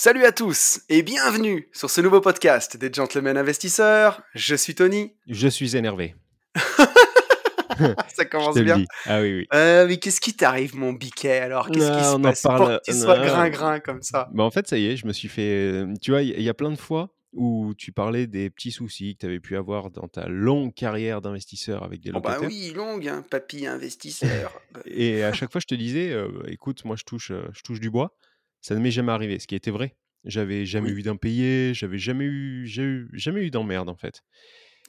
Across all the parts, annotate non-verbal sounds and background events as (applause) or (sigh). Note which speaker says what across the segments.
Speaker 1: Salut à tous et bienvenue sur ce nouveau podcast des Gentlemen Investisseurs. Je suis Tony.
Speaker 2: Je suis énervé. (laughs)
Speaker 1: Ça commence bien.
Speaker 2: Ah oui, oui.
Speaker 1: Euh, mais qu'est-ce qui t'arrive, mon biquet alors? Qu'est-ce qui
Speaker 2: Ah,
Speaker 1: se passe?
Speaker 2: parle-
Speaker 1: pour que tu sois grin-grin comme ça
Speaker 2: Bah, en fait, ça y est, je me suis fait. euh, Tu vois, il y, a plein de fois où tu parlais des petits soucis que tu avais pu avoir dans ta longue carrière d'investisseur avec des
Speaker 1: Oh bah
Speaker 2: locataires.
Speaker 1: oui, longue, hein, papy investisseur. (laughs)
Speaker 2: Et à chaque fois, je te disais, euh, écoute, moi, je touche, je touche du bois. Ça ne m'est jamais arrivé, ce qui était vrai. J'avais jamais
Speaker 1: Oui.
Speaker 2: eu d'impayé, j'avais jamais eu, j'ai eu- jamais eu d'emmerde en fait.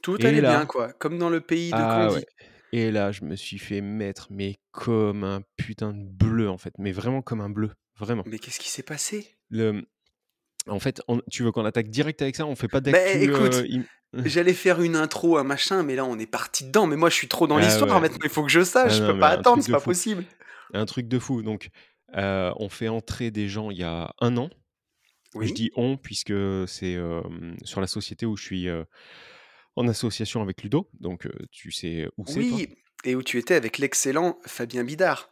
Speaker 1: Tout
Speaker 2: Et
Speaker 1: allait
Speaker 2: là-
Speaker 1: bien, quoi, comme dans le pays de
Speaker 2: Ah ouais. Et là, je me suis fait mettre, mais comme un putain de bleu en fait, mais vraiment comme un bleu, vraiment.
Speaker 1: Mais qu'est-ce qui s'est passé?
Speaker 2: Le... En fait, on- tu veux qu'on attaque direct avec ça? On fait pas
Speaker 1: Bah,
Speaker 2: d'actu
Speaker 1: écoute,
Speaker 2: euh, im- (laughs)
Speaker 1: J'allais faire une intro, un machin, mais là on est parti dedans. Mais moi je suis trop dans
Speaker 2: Ah
Speaker 1: l'histoire
Speaker 2: ouais.
Speaker 1: maintenant, il faut que je sache,
Speaker 2: Ah
Speaker 1: je
Speaker 2: non,
Speaker 1: peux pas attendre, c'est pas
Speaker 2: fou.
Speaker 1: possible.
Speaker 2: un truc de fou. Donc, euh, on fait entrer des gens il y a un an. Je dis on puisque c'est euh, sur la société où je suis euh, en association avec Ludo. Donc, euh, tu sais où c'est, toi?
Speaker 1: Oui, et où tu étais avec l'excellent Fabien Bidard.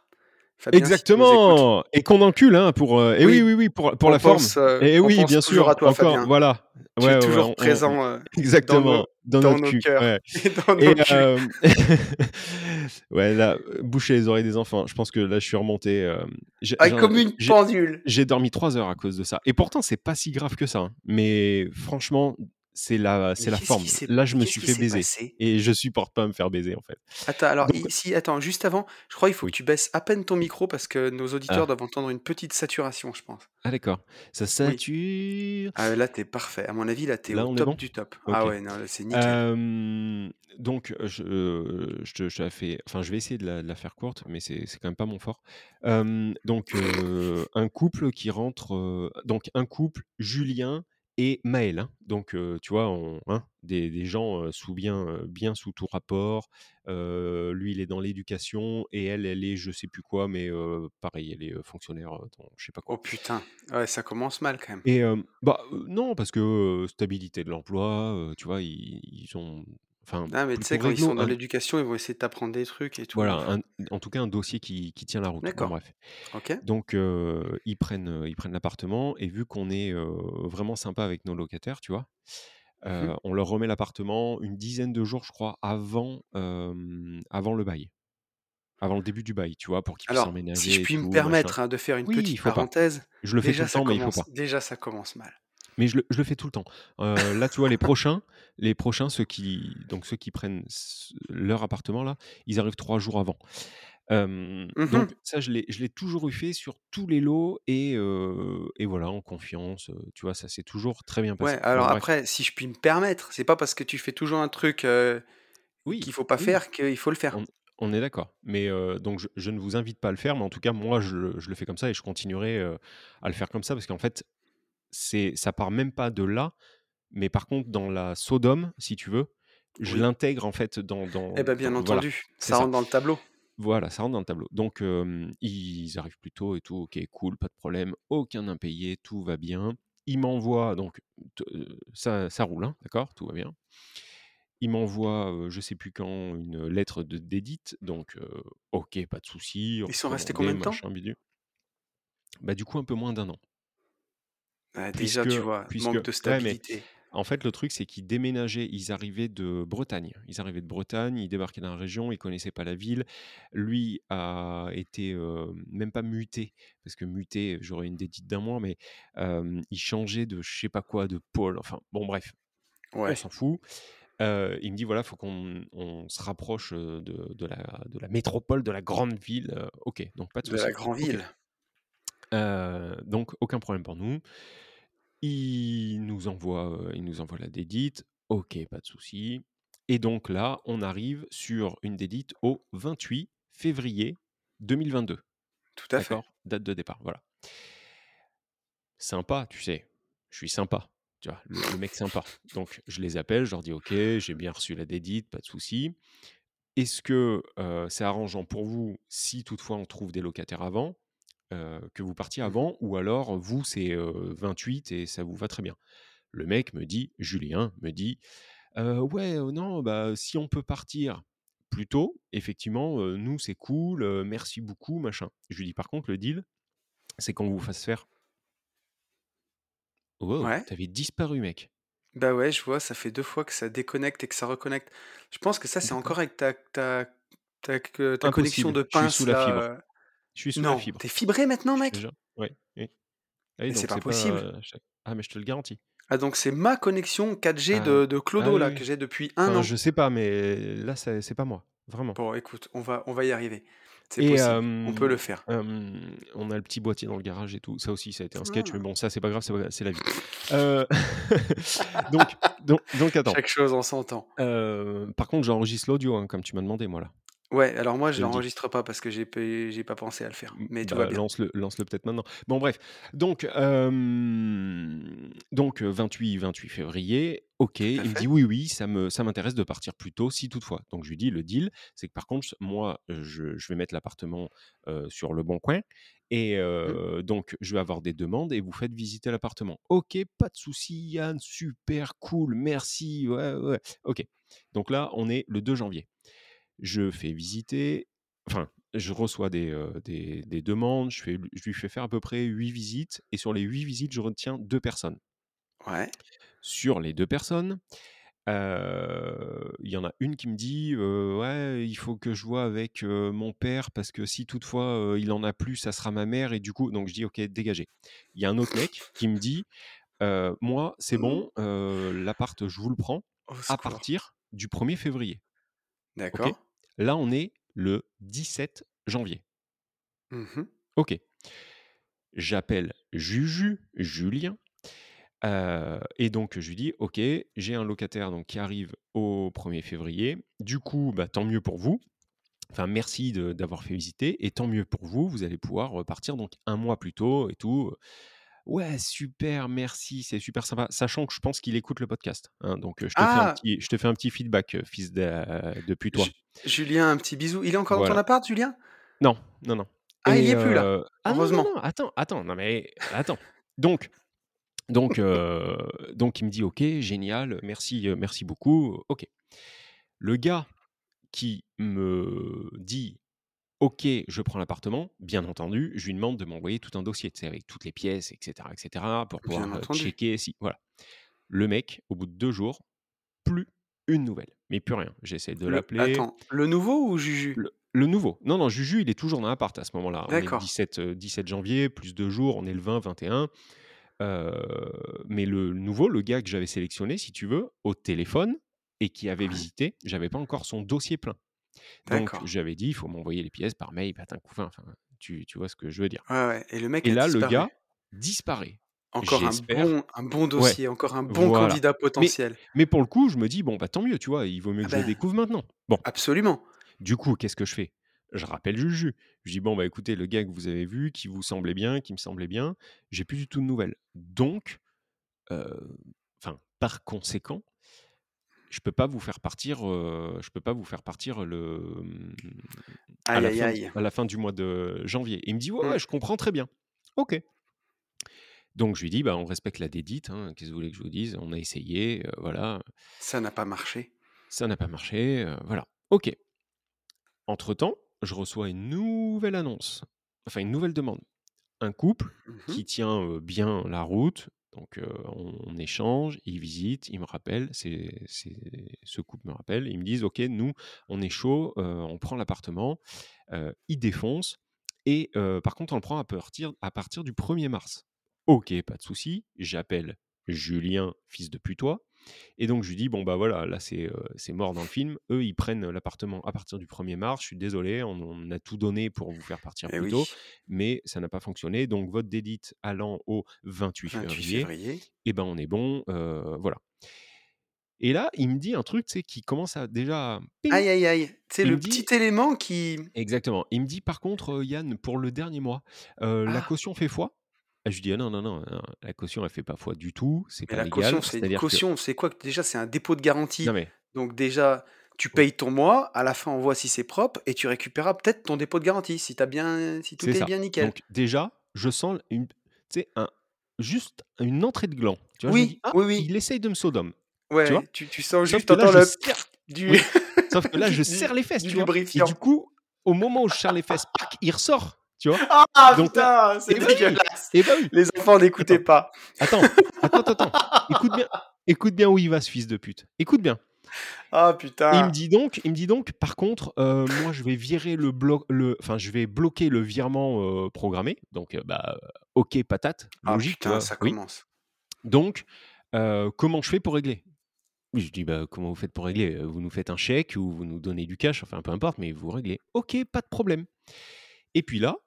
Speaker 1: Fabien, si
Speaker 2: Exactement Et qu'on encule, hein, pour... euh, et oui,
Speaker 1: Oui.
Speaker 2: oui, oui, pour, pour
Speaker 1: on
Speaker 2: la forme.
Speaker 1: pense, euh,
Speaker 2: Et oui, bien sûr,
Speaker 1: à toi,
Speaker 2: encore,
Speaker 1: Fabien.
Speaker 2: voilà.
Speaker 1: Tu
Speaker 2: Ouais,
Speaker 1: es
Speaker 2: ouais,
Speaker 1: toujours
Speaker 2: on-
Speaker 1: présent (laughs) euh,
Speaker 2: Exactement, dans,
Speaker 1: dans
Speaker 2: notre
Speaker 1: nos
Speaker 2: cul.
Speaker 1: cœurs
Speaker 2: ouais. (laughs)
Speaker 1: et dans
Speaker 2: Et
Speaker 1: nos. (laughs) (laughs)
Speaker 2: ouais, là, boucher les oreilles des enfants. Je pense que là, je suis remonté. euh, j'ai-
Speaker 1: Ah, comme une pendule.
Speaker 2: J'ai dormi trois heures à cause de ça. Et pourtant, c'est pas si grave que ça. hein. Mais franchement, c'est la, c'est la forme. Là, je me suis fait baiser. Et je supporte pas me faire baiser, en fait.
Speaker 1: Attends, alors,
Speaker 2: Donc-
Speaker 1: ici, attends, juste avant, je crois qu'il faut
Speaker 2: Oui.
Speaker 1: que tu baisses à peine ton micro parce que nos auditeurs
Speaker 2: Ah.
Speaker 1: doivent entendre une petite saturation, je pense.
Speaker 2: Ah, d'accord. Ça sature.
Speaker 1: Ah, là, t'es parfait. À mon avis, là, t'es au top
Speaker 2: bon?
Speaker 1: du top. Ah ouais, non, c'est nickel.
Speaker 2: Euh, donc, je, euh, je, te- je te la fais. Enfin, je vais essayer de la, de la faire courte, mais c'est c'est quand même pas mon fort. Euh, donc, euh, un couple qui rentre. euh, donc, un couple, Julien et Maël. hein. Donc, euh, tu vois, on- hein, des, des gens euh, sous bien, euh, bien sous tout rapport. Lui, il est dans l'éducation et elle, elle est je sais plus quoi, mais pareil, elle est fonctionnaire dans je sais pas quoi.
Speaker 1: Oh putain, ouais, ça commence mal quand même.
Speaker 2: Et bah non, parce que stabilité de l'emploi, tu vois, ils, ils ont. Enfin,
Speaker 1: Ah, mais tu sais, quand ils sont dans
Speaker 2: un-
Speaker 1: l'éducation, ils vont essayer de t'apprendre des trucs et tout.
Speaker 2: voilà, un- en tout cas un dossier qui, qui tient la route. Bon,
Speaker 1: D'accord.
Speaker 2: bref. Donc euh, ils prennent, ils prennent l'appartement et vu qu'on est euh, vraiment sympa avec nos locataires, tu vois, euh,
Speaker 1: Mhm.
Speaker 2: on leur remet l'appartement une dizaine de jours, je crois, avant, avant le bail, avant le début du bail, tu vois, pour qu'ils puissent emménager.
Speaker 1: si je puis me
Speaker 2: tout,
Speaker 1: permettre hein, de faire une
Speaker 2: Oui,
Speaker 1: petite
Speaker 2: pas.
Speaker 1: parenthèse,
Speaker 2: Je le fais tout
Speaker 1: déjà
Speaker 2: le temps, mais il faut pas.
Speaker 1: déjà ça commence mal.
Speaker 2: Mais je le, je le fais tout le temps. Euh, là, tu vois, les prochains, les prochains, ceux qui, donc ceux qui prennent leur appartement là, ils arrivent trois jours avant. Euh,
Speaker 1: Mhm.
Speaker 2: donc ça, je l'ai, toujours eu fait sur tous les lots et, euh, et voilà, en confiance. tu vois, ça s'est toujours très bien passé.
Speaker 1: Ouais, alors après, si je puis me permettre, c'est pas parce que tu fais toujours un truc
Speaker 2: Oui,
Speaker 1: qu'il faut pas
Speaker 2: oui,
Speaker 1: faire qu'il faut le faire.
Speaker 2: on, on est d'accord. Mais euh, donc, je, je ne vous invite pas à le faire, mais en tout cas, moi, je, le- je le fais comme ça et je continuerai euh, à le faire comme ça parce qu'en fait, c'est, ça part même pas de là, mais par contre, dans la Sodome, si tu veux, je
Speaker 1: Oui.
Speaker 2: l'intègre en fait dans, dans,
Speaker 1: Eh ben bien
Speaker 2: dans-
Speaker 1: entendu, ça
Speaker 2: ça.
Speaker 1: rentre dans le tableau.
Speaker 2: Voilà, ça rentre dans le tableau. Donc, euh, ils arrivent plus tôt et tout, ok, cool, pas de problème, aucun impayé, tout va bien. Ils m'envoient, donc, ça, ça roule, hein, d'accord, tout va bien. Ils m'envoient, euh, je sais plus quand, une lettre de d'édite, donc, euh, ok, pas de souci,
Speaker 1: Ils sont restés combien de temps?
Speaker 2: Bah, du coup, un peu moins d'un an.
Speaker 1: Ouais, Déjà,
Speaker 2: Puisque,
Speaker 1: tu vois,
Speaker 2: puisque,
Speaker 1: manque de
Speaker 2: ouais,
Speaker 1: stabilité.
Speaker 2: en fait, le truc, c'est qu'ils déménageaient, ils arrivaient de Bretagne. Ils arrivaient de Bretagne, ils débarquaient dans la région, ils connaissaient pas la ville. Lui a été euh, même pas muté, parce que muté, j'aurais une dédite d'un mois, mais euh, il changeait de je sais pas quoi, de pôle. Enfin, bon, bref, on s'en fout. Euh, il me dit voilà, faut qu'on on se rapproche de, de la, de la métropole, de la grande ville. Ok, donc pas de
Speaker 1: De la grande ville.
Speaker 2: Euh, donc aucun problème pour nous. Il nous envoie, euh, il nous envoie la dédite. Ok, pas de souci. Et donc là, on arrive sur une dédite au 28 février 2022.
Speaker 1: Tout à fait.
Speaker 2: Date de départ, voilà. Sympa, tu sais, je suis sympa, tu vois? Le le mec sympa. Donc je les appelle, je leur dis: «OK, j'ai bien reçu la dédite, pas de souci. Est-ce que, heu, c'est arrangeant pour vous si toutefois on trouve des locataires avant, heu, que vous partiez
Speaker 1: Mmh
Speaker 2: avant ou alors vous c'est, heu, 28 et ça vous va très bien?» Le mec me dit Julien me dit: «Heu, ouais, heu, non, bah, si on peut partir plus tôt, effectivement, nous c'est cool, merci beaucoup, machin». Je lui dis: «Par contre le deal, c'est qu'on vous fasse faire» Wow,
Speaker 1: Ouais.
Speaker 2: tu avais disparu mec.
Speaker 1: Bah, ouais, je vois, ça fait 2 fois que ça déconnecte et que ça reconnecte. Je pense que ça, c'est encore avec ta ta ta que ta connexion de
Speaker 2: je suis sous
Speaker 1: pince
Speaker 2: la fibre. Je suis sous la
Speaker 1: non,
Speaker 2: fibre.
Speaker 1: tu es fibré maintenant mec?
Speaker 2: oui. Ah oui,
Speaker 1: Mais c'est pas possible.
Speaker 2: pas, chaque ah mais je te le garantis.
Speaker 1: Ah donc c'est ma connexion 4G
Speaker 2: Ah,
Speaker 1: de de
Speaker 2: ah
Speaker 1: clodo
Speaker 2: oui,
Speaker 1: là, que j'ai depuis 1
Speaker 2: Enfin
Speaker 1: an.
Speaker 2: je sais pas, mais là c'est pas moi, vraiment.
Speaker 1: Bon écoute, on va on va y arriver. C'est possible, on peut le faire.
Speaker 2: on a le petit boîtier dans le garage et tout. Ça aussi, ça a été un sketch, mais
Speaker 1: Ah.
Speaker 2: bon ça c'est pas grave, c'est la vie. Heu, (laughs) donc (laughs) donc donc attends.
Speaker 1: Chaque chose en temps.
Speaker 2: Heu, par contre j'enregistre l'audio, hein, comme tu m'as demandé moi là.
Speaker 1: Ouais, alors moi
Speaker 2: Je
Speaker 1: je
Speaker 2: le dis.
Speaker 1: l'enregistre pas parce que j'ai j'ai pas pensé à le faire, mais tout va
Speaker 2: bah,
Speaker 1: bien.
Speaker 2: lance-le lance-le peut-être maintenant. Bon bref, donc donc heu, 28-28 février, OK,
Speaker 1: Tout à
Speaker 2: il me dit. «Oui, oui, ça me ça m'intéresse de partir plus tôt si toutefois». Donc je lui dis: «Le deal, c'est que par contre moi, je je vais mettre l'appartement, sur Leboncoin et
Speaker 1: Mmh.
Speaker 2: donc je vais avoir des demandes et vous faites visiter l'appartement». «OK, pas de souci Yann, super cool, merci, ouais, ouais». OK. Donc là, on est le 2 janvier. Je fais visiter, enfin, je reçois des, heu, des des demandes, je fais je lui fais faire à peu près 8 visites et sur les 8 visites, je retiens 2 personnes.
Speaker 1: Ouais.
Speaker 2: Sur les 2 personnes, heu, il y en a une qui me dit, heu: «Ouais, il faut que je vois avec, mon père parce que si toutefois, il en a plus, ça sera ma mère et du coup» donc je dis: «OK, dégagez». Il y a un autre mec qui me dit, «Moi, c'est
Speaker 1: Mmh.
Speaker 2: bon, l'appart, je vous le prends
Speaker 1: Au
Speaker 2: à partir du 1er février».
Speaker 1: D'accord.
Speaker 2: Là, on est le 17 janvier.
Speaker 1: Mmh mh.
Speaker 2: OK. J'appelle Juju, Julien, heu et donc je lui dis: «OK, j'ai un locataire donc qui arrive au 1er février. Du coup, bah, tant mieux pour vous. Enfin, merci de d'avoir fait visiter et tant mieux pour vous, vous allez pouvoir repartir donc un mois plus tôt et tout». «Ouais, super, merci, c'est super sympa», sachant que je pense qu'il écoute le podcast, hein, donc je te fais un
Speaker 1: Ah!
Speaker 2: petit je te fais un petit feedback, fils de de
Speaker 1: Ju
Speaker 2: putois.
Speaker 1: Julien, un petit bisou. Il est encore dans ton appart, Julien?
Speaker 2: Non, non, non
Speaker 1: Ah, il y
Speaker 2: et
Speaker 1: est plus là?
Speaker 2: ah non, non,
Speaker 1: Heureusement.
Speaker 2: non, attends, attends, non mais attends. Donc donc il me dit: «OK, génial, merci, merci beaucoup». OK. Le gars qui me dit: «OK, je prends l'appartement», bien entendu, je lui demande de m'envoyer tout un dossier, tu sais, avec toutes les pièces et cetera et cetera pour
Speaker 1: Bien
Speaker 2: pouvoir,
Speaker 1: entendu.
Speaker 2: checker si voilà. Le mec, au bout de 2 jours, plus une nouvelle, mais plus rien. J'essaie de
Speaker 1: Le
Speaker 2: l'appeler
Speaker 1: attends, le nouveau ou Juju?
Speaker 2: le le nouveau. Non, non, Juju, il est toujours dans l'appart à ce moment-là. On est le
Speaker 1: D'accord.
Speaker 2: 17, heu, 17 janvier, plus 2 jours, on est le 20-21. Heu, mais le nouveau, le gars que j'avais sélectionné, si tu veux, au téléphone et qui avait
Speaker 1: Ouais.
Speaker 2: visité, j'avais pas encore son dossier plein. Donc j'avais dit: «Il faut m'envoyer les pièces par mail, patin couffin», enfin, tu tu vois ce que je veux dire.
Speaker 1: Ouais, ouais et le mec
Speaker 2: Et là, le gars disparaît.
Speaker 1: Encore un bon un bon
Speaker 2: ouais,
Speaker 1: dossier, encore un bon
Speaker 2: voilà.
Speaker 1: candidat potentiel.
Speaker 2: mais pour le coup, je me dis: «Bon, bah, tant mieux», tu vois? Il vaut mieux
Speaker 1: Ah
Speaker 2: que je le
Speaker 1: ben,
Speaker 2: découvre maintenant. Bon,
Speaker 1: absolument.
Speaker 2: du coup, qu'est-ce que je fais? Je rappelle Juju. Je dis: «Bon, bah, écoutez, le gars que vous avez vu, qui vous semblait bien, qui me semblait bien, j'ai plus du tout de nouvelles. Donc, heu, enfin, par conséquent, je peux pas vous faire partir, heu, je peux pas vous faire partir le, mmh, à
Speaker 1: Aïe,
Speaker 2: la
Speaker 1: aïe,
Speaker 2: fin d
Speaker 1: aïe.
Speaker 2: à la fin du mois de janvier». Il me dit: «Ouais,
Speaker 1: Mmh.
Speaker 2: ouais, je comprends très bien». OK. Donc je lui dis: «Bah, on respecte la dédite, hein, qu'est-ce que vous voulez que je vous dise? On a essayé, heu, voilà,
Speaker 1: Ça n'a pas marché.
Speaker 2: ça n'a pas marché, heu, voilà». OK. Entre-temps, je reçois une nouvelle annonce, enfin une nouvelle demande. Un couple
Speaker 1: Mmh mh.
Speaker 2: qui tient, bien la route, donc on échange, ils visitent, ils me rappellent, c'est ce couple me rappelle, ils me disent: «OK, nous, on est chaud, on prend l'appartement». Ils défoncent et par contre, on le prend à partir à partir du 1er mars. OK, pas de souci, j'appelle Julien, fils de putois et donc je lui dis: «Bon, bah, voilà, là, c'est, heu, c'est mort dans le film. Eux, ils prennent l'appartement à partir du 1er mars. Je suis désolé, on on a tout donné pour vous faire partir
Speaker 1: Et
Speaker 2: plus tôt, mais ça n'a pas fonctionné. Donc votre dédite allant au 28
Speaker 1: 28
Speaker 2: février
Speaker 1: février.
Speaker 2: et ben, on est bon, heu, voilà». Et là, il me dit un truc, tu sais, qui commence à déjà!
Speaker 1: Aïe, aïe, aïe. C'est le
Speaker 2: dit
Speaker 1: petit élément qui
Speaker 2: exactement. Il me dit: «Par contre, heu, Yann, pour le dernier mois, la
Speaker 1: ah,
Speaker 2: caution fait foi?» Et je lui dis: «Ah non, non, non, non, la caution elle fait pas foi du tout, c'est pas
Speaker 1: la
Speaker 2: légal».
Speaker 1: caution, c'est une
Speaker 2: C'est-à-dire que
Speaker 1: caution, c'est quoi? Déjà, c'est un dépôt de
Speaker 2: non
Speaker 1: garantie.
Speaker 2: mais
Speaker 1: Donc déjà, tu payes ton mois, à la fin, on voit si c'est propre et tu récupéreras peut-être ton dépôt de garantie si tu bien si
Speaker 2: c'est
Speaker 1: tout est
Speaker 2: ça.
Speaker 1: bien nickel.
Speaker 2: Donc déjà, je sens une tu sais, un juste une entrée de gland. Tu vois? Je me dis:
Speaker 1: Oui,
Speaker 2: «Ah,
Speaker 1: oui, oui.
Speaker 2: il essaye de me sodome». Tu vois?
Speaker 1: Ouais, tu tu sens
Speaker 2: Sauf
Speaker 1: juste,
Speaker 2: que là, je
Speaker 1: le
Speaker 2: serre (laughs)
Speaker 1: du
Speaker 2: oui, sauf que là, (laughs) je
Speaker 1: du
Speaker 2: serre les fesses,
Speaker 1: du
Speaker 2: tu vois? Et du coup, au moment où je serre les fesses, pac, il ressort, tu vois?
Speaker 1: Ah
Speaker 2: Donc
Speaker 1: putain, c'est
Speaker 2: bah oui!
Speaker 1: dégueulasse!
Speaker 2: Bah oui!
Speaker 1: Les enfants, n'écoutez pas.
Speaker 2: attends, attends, attends. Écoute bien écoute bien où il va ce fils de pute. Écoute bien.
Speaker 1: Ah
Speaker 2: Et il me
Speaker 1: putain.
Speaker 2: dit donc il me dit donc: «Par contre, heu, moi je vais virer le bloc le enfin je vais bloquer le virement, heu, programmé». Donc, heu, bah, OK patate,
Speaker 1: Ah
Speaker 2: logique, tu
Speaker 1: putain, ça
Speaker 2: Oui.
Speaker 1: commence.
Speaker 2: Donc, comment je fais pour régler? Je dis: «Bah, comment vous faites pour régler? Vous nous faites un chèque ou vous nous donnez du cash, enfin peu importe, mais vous réglez». «OK, pas de problème». Et puis là,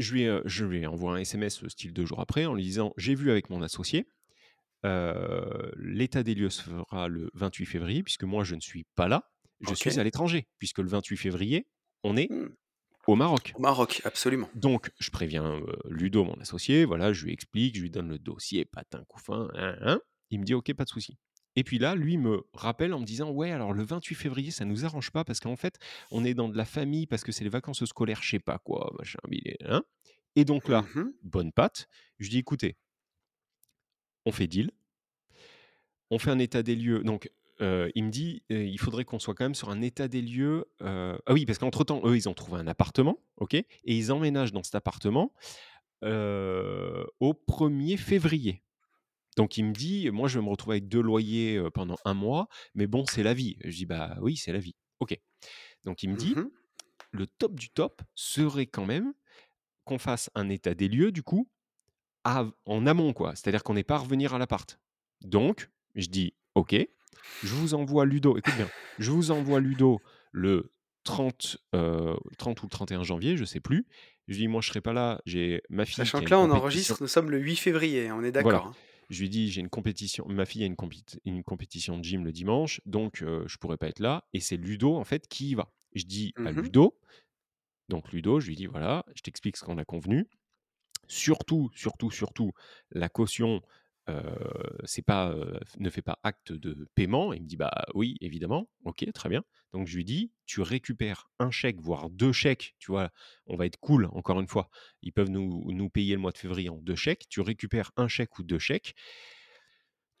Speaker 2: je lui, je lui envoie un SMS, heu, style 2 jours après en lui disant: «J'ai vu avec mon associé, heu, l'état des lieux se fera le 28 février puisque moi je ne suis pas là, je suis à l'étranger». Puisque le 28 février, on est
Speaker 1: Mmh.
Speaker 2: au Maroc.
Speaker 1: Au Maroc, absolument.
Speaker 2: Donc je préviens, Ludo, mon associé, voilà, je lui explique, je lui donne le dossier, patin couffin, hein, hein. Il me dit: «OK, pas de souci». Et puis là, lui me rappelle en me disant: «Ouais, alors le 28 février, ça nous arrange pas parce qu'en fait, on est dans de la famille, parce que c'est les vacances scolaires, je sais pas quoi, machin hein». Et donc là,
Speaker 1: Mmh
Speaker 2: bonne patte, je dis: «Écoutez, on fait deal, on fait un état des lieux». Donc, il me dit: «Heu, il faudrait qu'on soit quand même sur un état des lieux», ah oui, parce qu'entre temps, eux, ils ont trouvé un appartement, OK? Et ils emménagent dans cet appartement au 1er février. Donc il me dit: «Moi, je vais me retrouver avec 2 loyers, pendant un mois, mais bon, c'est la vie». Je dis: «Bah, oui, c'est la vie». OK. Donc il me dit:
Speaker 1: Mmh
Speaker 2: «Le top du top serait quand même qu'on fasse un état des lieux, du coup, en amont, quoi. C'est-à-dire qu'on n'ait pas à revenir à l'appart». Donc je dis: «OK, je vous envoie Ludo» écoute bien, «je vous envoie Ludo le 30, heu, 30 ou le 31 janvier, je sais plus». Je lui dis: «Moi, je serai pas là, j'ai ma fille
Speaker 1: Sachant que là, on
Speaker 2: compétition»
Speaker 1: enregistre, nous sommes le 8 février, on est d'accord, hein?
Speaker 2: Je lui dis: «J'ai une compétition ma fille a une compét une compétition de gym le dimanche, donc heu, je pourrais pas être là» et c'est Ludo, en fait, qui y va. Je dis à
Speaker 1: Mmh
Speaker 2: Ludo donc Ludo, je lui dis: «Voilà, je t'explique ce qu'on a convenu. Surtout, surtout, surtout, la caution, c'est pas, heu, ne fait pas acte de paiement». Il me dit: «Bah oui, évidemment». OK, très bien. Donc je lui dis: «Tu récupères un chèque, voire 2 chèques», tu vois? On va être cool, encore une fois. Ils peuvent nous nous payer le mois de février en 2 chèques. Tu récupères un chèque ou 2 chèques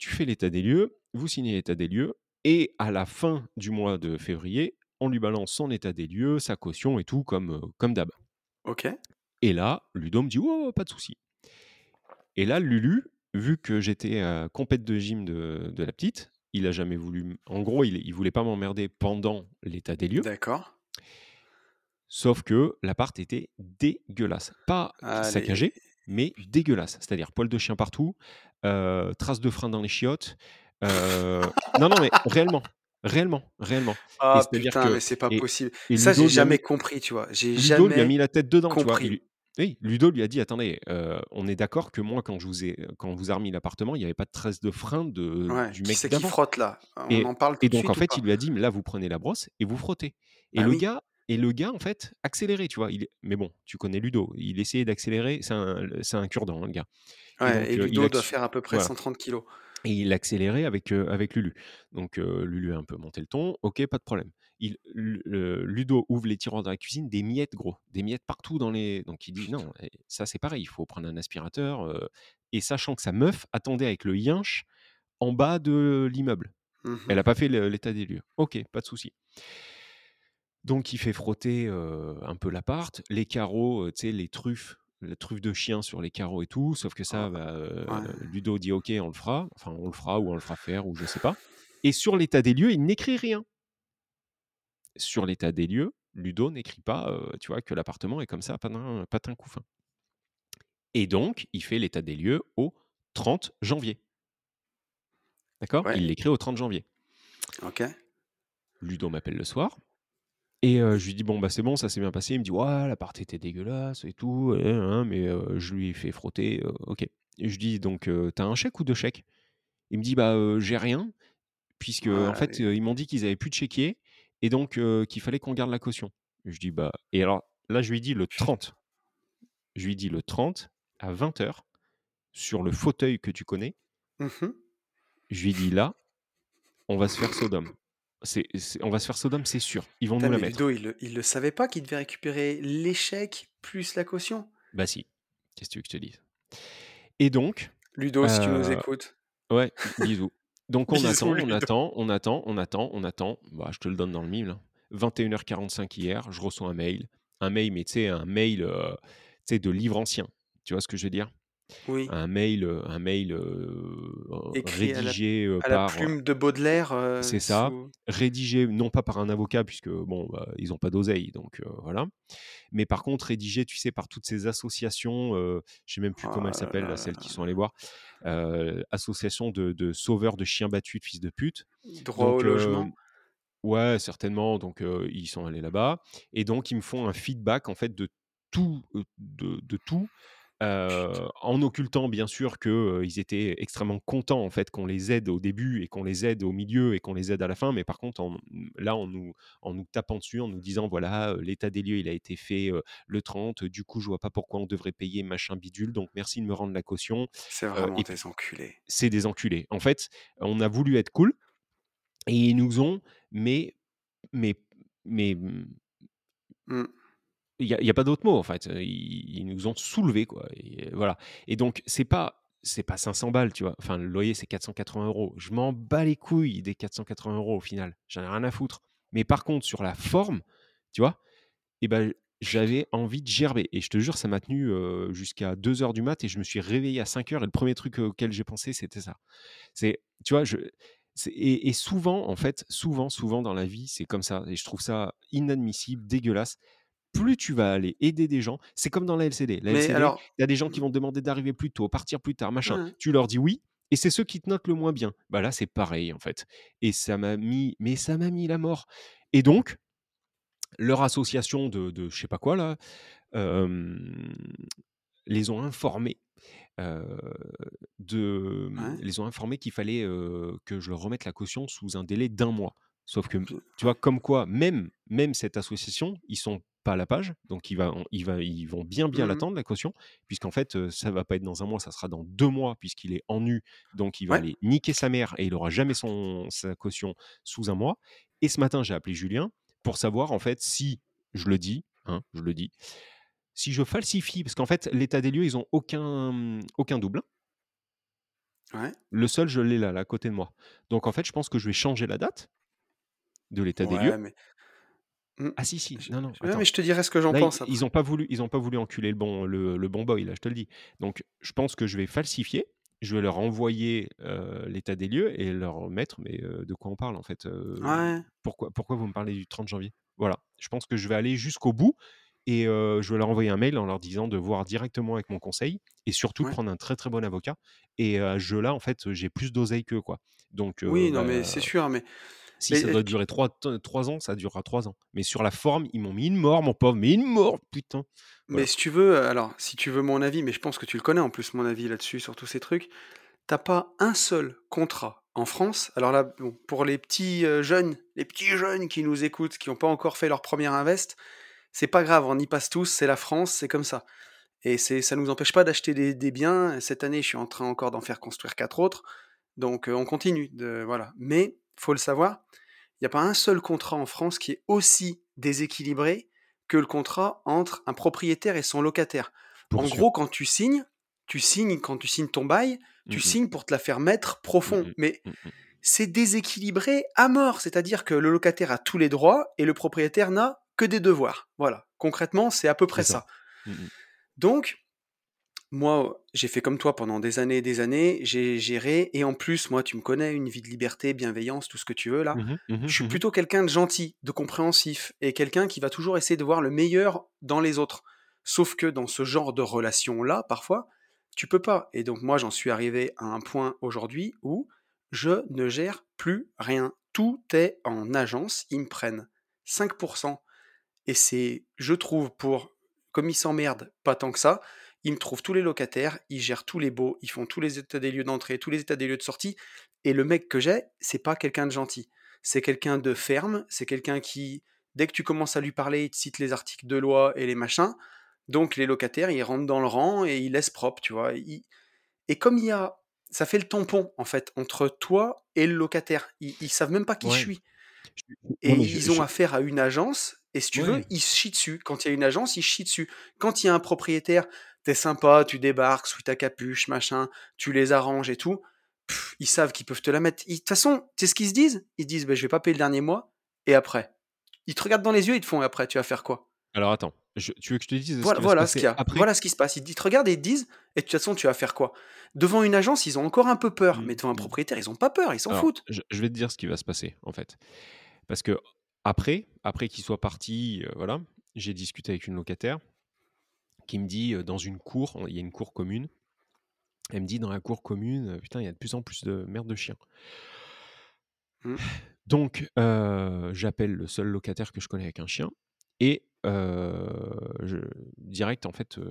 Speaker 2: tu fais l'état des lieux, vous signez l'état des lieux, et à la fin du mois de février, on lui balance son état des lieux, sa caution et tout, comme, heu, comme d'hab.
Speaker 1: OK.
Speaker 2: Et là, Ludo me dit: «Ouais, pas de souci». Et là, Lulu, vu que j'étais, compète de gym de de la petite, il a jamais voulu en gros, il il voulait pas m'emmerder pendant l'état des lieux,
Speaker 1: D'accord.
Speaker 2: sauf que l'appart était dégueulasse. Pas
Speaker 1: Allez.
Speaker 2: saccagé, mais dégueulasse. C'est-à-dire poils de chien partout, traces de frein dans les chiottes, non, non, mais réellement, réellement, réellement
Speaker 1: Ah
Speaker 2: c'est-à-dire
Speaker 1: putain, mais
Speaker 2: que
Speaker 1: c'est pas
Speaker 2: et
Speaker 1: possible.
Speaker 2: et
Speaker 1: Ça, j'ai jamais compris, tu vois? J'ai
Speaker 2: Ludo lui a
Speaker 1: jamais
Speaker 2: mis la tête dedans, tu vois? Il
Speaker 1: compris.
Speaker 2: Oui, Ludo lui a dit: «Attendez, heu, on est d'accord que moi, quand je vous ai quand on vous a remis l'appartement, il y avait pas de traces de frein de
Speaker 1: Ouais,
Speaker 2: du mec
Speaker 1: c'est qui
Speaker 2: d'avant»
Speaker 1: frotte là? On
Speaker 2: et
Speaker 1: en parle tout
Speaker 2: et donc en
Speaker 1: suite
Speaker 2: fait, il lui a dit: «Mais là, vous prenez la brosse et vous frottez» et
Speaker 1: Bah
Speaker 2: le
Speaker 1: oui.
Speaker 2: gars et le gars, en fait, accélérait, tu vois? Il mais bon, tu connais Ludo, il essayait d'accélérer, c'est un un cure-dent, hein, le gars et donc il
Speaker 1: Ludo doit faire à peu près
Speaker 2: voilà.
Speaker 1: 130 kilos.
Speaker 2: Et il accélérait avec, heu, avec Lulu. Donc Lulu a un peu monté le ton, OK, pas de problème. Il Ludo ouvre les tiroirs de la cuisine, des miettes gros, des miettes partout dans les donc il dit. (laughs) «Non, ça c'est pareil, il faut prendre un aspirateur», heu et sachant que sa meuf attendait avec le yinche en bas de l'immeuble. Elle
Speaker 1: Mmh
Speaker 2: a pas fait l'état des lieux. OK, pas de souci. Donc il fait frotter, heu, un peu l'appart, les carreaux, heu, tu sais, les truffes, la truffe de chien sur les carreaux et tout, sauf que ça, bah, heu,
Speaker 1: ouais.
Speaker 2: Ludo dit: «OK, on le fera». Enfin, on le fera ou on le fera faire ou je sais pas et sur l'état des lieux, il n'écrit rien. Sur l'état des lieux, Ludo n'écrit pas, tu vois, que l'appartement est comme ça, patin patin couffin et donc il fait l'état des lieux au 30 janvier. D'accord? Il l'écrit au 30 janvier.
Speaker 1: OK.
Speaker 2: Ludo m'appelle le soir Et je lui dis: «Bon, bah, c'est bon, ça s'est bien passé». Il me dit: «Ouais, l'appart était dégueulasse et tout, mais je lui ai fait frotter, OK». Et je lui dis: «Donc tu un chèque ou 2 chèques?» il me dit: «Bah, j'ai rien». puisque en fait, ils m'ont dit qu'ils avaient plus de chéquier et donc qu'il fallait qu'on garde la caution. Je dis: «Bah» et alors là, je lui dit le 30. Je lui dit: «Le 30 à 20:00 sur le fauteuil que tu connais».
Speaker 1: Mmh
Speaker 2: Je lui dit: «Là, on va se faire Sodome. On va se faire Sodome, c'est sûr. Ils vont
Speaker 1: Putain,
Speaker 2: nous la mettre».
Speaker 1: Ludo, il le il le savait pas qu'il devait récupérer l'échec plus la caution?
Speaker 2: Bah si, qu'est-ce que tu veux que je te dise? Et donc,
Speaker 1: Ludo, si tu nous écoutes,
Speaker 2: ouais, bisous. Donc on (laughs) attend, on attend, on attend, on attend, on attend. Bah, je te le donne dans le mille, hein. 21:45 hier, je reçois un mail. Un mail, mais tu sais, un mail, sais, de livre ancien. Tu vois ce que je veux dire?
Speaker 1: Oui,
Speaker 2: Un mail, heu, un mail, heu,
Speaker 1: écrit à la
Speaker 2: rédigé,
Speaker 1: à la
Speaker 2: par,
Speaker 1: plume de Baudelaire,
Speaker 2: c'est ça,
Speaker 1: sous
Speaker 2: rédigé non pas par un avocat puisque bon, bah, ils ont pas d'oseille donc voilà. Mais par contre rédigé, tu sais, par toutes ces associations, je sais même plus
Speaker 1: oh
Speaker 2: comment elles s'appellent celles qui sont allées voir, heu, association de de sauveurs de chiens battus, de fils de pute.
Speaker 1: Droit au
Speaker 2: Donc
Speaker 1: logement?
Speaker 2: ouais, certainement, donc ils sont allés là-bas et donc ils me font un feedback en fait de tout, de tout En occultant bien sûr que, heu, ils étaient extrêmement contents en fait qu'on les aide au début et qu'on les aide au milieu et qu'on les aide à la fin, mais par contre en là en nous en nous tapant dessus, en nous disant: «Voilà, l'état des lieux, il a été fait, le 30, du coup je vois pas pourquoi on devrait payer machin bidule, donc merci de me rendre la caution»,
Speaker 1: C'est vraiment
Speaker 2: et
Speaker 1: des enculés.
Speaker 2: c'est des enculés. En fait, on a voulu être cool et ils nous ont mais mais mais, mmh
Speaker 1: Mmh.
Speaker 2: Il y a pas d'autre mot en fait, ils nous ont soulevés quoi et voilà et donc c'est pas c'est pas 500 balles, tu vois? Enfin le loyer c'est 480 €. Je m'en bats les couilles des 480 € au final, j'en ai rien à foutre. Mais par contre sur la forme, tu vois? Et ben j'avais envie de gerber et je te jure ça m'a tenu, heu, jusqu'à deux heures du mat et je me suis réveillé à cinq heures et le premier truc auquel j'ai pensé c'était ça. C'est tu vois? Je et souvent en fait, souvent, souvent dans la vie, c'est comme ça et je trouve ça inadmissible, dégueulasse plus tu vas aller aider des gens c'est comme dans la LCD. La
Speaker 1: Mais
Speaker 2: LCD,
Speaker 1: alors
Speaker 2: il y a des gens qui
Speaker 1: mmh,
Speaker 2: vont te demander d'arriver plus tôt, partir plus tard, machin.
Speaker 1: hein,
Speaker 2: Tu leur dis oui et c'est ceux qui te notent le moins bien. Bah, là, c'est pareil, en fait et ça m'a mis mais ça m'a mis la mort et donc leur association de de je sais pas quoi là, les ont informés, de, mmh,
Speaker 1: ouais,
Speaker 2: les ont informés qu'il fallait, que je leur remette la caution sous un délai d'un mois. Sauf que, tu vois, comme quoi même même cette association, ils sont pas à la page, donc il va on il va ils vont bien, bien
Speaker 1: mmh
Speaker 2: l'attendre la caution, puisqu'en fait, ça va pas être dans un mois, ça sera dans 2 mois puisqu'il est en nu, donc il va
Speaker 1: Ouais,
Speaker 2: aller niquer sa mère et il aura jamais son sa caution sous un mois et ce matin, j'ai appelé Julien pour savoir en fait si je le dis, hein, je le dis, si je falsifie parce qu'en fait, l'état des lieux, ils ont aucun, mmh, aucun double, hein.
Speaker 1: ouais,
Speaker 2: Le seul, je l'ai là, là, à côté de moi. Donc en fait, je pense que je vais changer la date de l'état des lieux.
Speaker 1: mais
Speaker 2: Ah si, si, non, non,
Speaker 1: ouais, mais
Speaker 2: attends.
Speaker 1: je te dirai ce que j'en
Speaker 2: Là, i
Speaker 1: pense
Speaker 2: ils
Speaker 1: après.
Speaker 2: ont pas voulu ils ont pas voulu enculer le bon le le bon boy là, je te le dis. Donc je pense que je vais falsifier, je vais leur envoyer, heu, l'état des lieux et leur mettre mais, heu, de quoi on parle en fait?
Speaker 1: Ouais,
Speaker 2: pourquoi pourquoi vous me parlez du 30 janvier? Voilà, je pense que je vais aller jusqu'au bout et je vais leur envoyer un mail en leur disant de voir directement avec mon conseil et surtout de prendre un très, très bon avocat et à ce jeu-là, en fait, j'ai plus d'oseille qu'eux, quoi. Donc
Speaker 1: Oui, non, mais c'est
Speaker 2: bah
Speaker 1: sûr, mais
Speaker 2: si
Speaker 1: mais,
Speaker 2: ça doit durer 3 te 3 ans, ça durera 3 ans. Mais sur la forme, ils m'ont mis une mort, mon pauvre, mais une mort, putain!
Speaker 1: mais si tu veux, alors, si tu veux mon avis, mais je pense que tu le connais en plus mon avis là-dessus, sur tous ces trucs. Tu as pas un seul contrat en France alors là, bon, pour les petits, heu, jeunes les petits jeunes qui nous écoutent, qui ont pas encore fait leur 1 invest, c'est pas grave, on y passe tous, c'est la France, c'est comme ça et c'est ça nous empêche pas d'acheter des des biens. Cette année, je suis en train encore d'en faire construire 4 autres, donc heu, on continue de voilà. Mais faut le savoir, il y a pas un seul contrat en France qui est aussi déséquilibré que le contrat entre un propriétaire et son locataire.
Speaker 2: Pour
Speaker 1: En
Speaker 2: sûr.
Speaker 1: gros, quand tu signes, tu signes quand tu signes ton bail, tu
Speaker 2: Mmh mh.
Speaker 1: signes pour te la faire mettre
Speaker 2: Mmh
Speaker 1: profond.
Speaker 2: mh.
Speaker 1: Mais
Speaker 2: Mmh mh.
Speaker 1: c'est déséquilibré à mort. C'est-à-dire que le locataire a tous les droits et le propriétaire n'a que des devoirs. Voilà. Concrètement, c'est à peu près
Speaker 2: ça. Mmh.
Speaker 1: Donc, moi, j'ai fait comme toi pendant des années et des années, j'ai géré et en plus, moi, tu me connais, une vie de liberté, bienveillance, tout ce que tu veux là.
Speaker 2: Mmh mh. Mmh mh.
Speaker 1: Je suis
Speaker 2: Mmh mh.
Speaker 1: plutôt quelqu'un de gentil, de compréhensif et quelqu'un qui va toujours essayer de voir le meilleur dans les autres. Sauf que dans ce genre de relation-là, parfois, tu peux pas. Et donc moi, j'en suis arrivé à un point aujourd'hui où je ne gère plus rien. Tout est en agence, ils me prennent 5% et c'est, je trouve, pour comme ils s'emmerdent pas tant que ça, ils me trouvent tous les locataires, ils gèrent tous les baux, ils font tous les états des lieux d'entrée, tous les états des lieux de sortie Et le mec que j'ai, c'est pas quelqu'un de gentil. C'est quelqu'un de ferme, c'est quelqu'un qui, dès que tu commences à lui parler, il te cite les articles de loi et les machins. Donc les locataires, ils rentrent dans le rang et ils laissent propre, tu vois. Et comme il y a... Ça fait le tampon, en fait, entre toi et le locataire. Ils, ils savent même pas qui je suis. Et ils ont
Speaker 2: je-
Speaker 1: affaire à une agence, et si tu veux, ils se chient dessus. Quand il y a une agence, ils se chient dessus. Quand il y a un propriétaire, t'es sympa, tu débarques sous ta capuche, machin, tu les arranges et tout, pff, ils savent qu'ils peuvent te la mettre. De toute façon, tu sais ce qu'ils se disent? Ils se disent, bah, je vais pas payer le dernier mois, et après Ils te regardent dans les yeux, ils te font, et après, tu vas faire quoi?
Speaker 2: Alors attends, je- tu veux que je te dise ce
Speaker 1: Voilà,
Speaker 2: va
Speaker 1: voilà
Speaker 2: se
Speaker 1: ce qu'il y a.
Speaker 2: après?
Speaker 1: Voilà ce qui se passe. Ils, te regardent et ils te disent, et de toute façon, tu vas faire quoi? Devant une agence, ils ont encore un peu peur,
Speaker 2: Mm,
Speaker 1: mais devant un
Speaker 2: mm.
Speaker 1: propriétaire, ils ont pas peur, ils s'en foutent.
Speaker 2: je, je vais te dire ce qui va se passer en fait, parce que après, après qu'il soit parti, euh, voilà, j'ai discuté avec une locataire qui me dit dans une cour, il y a une cour commune. Elle me dit dans la cour commune, putain, il y a de plus en plus de merde de chiens.
Speaker 1: Mm.
Speaker 2: Donc, euh, j'appelle le seul locataire que je connais avec un chien et euh, je, direct, en fait, euh,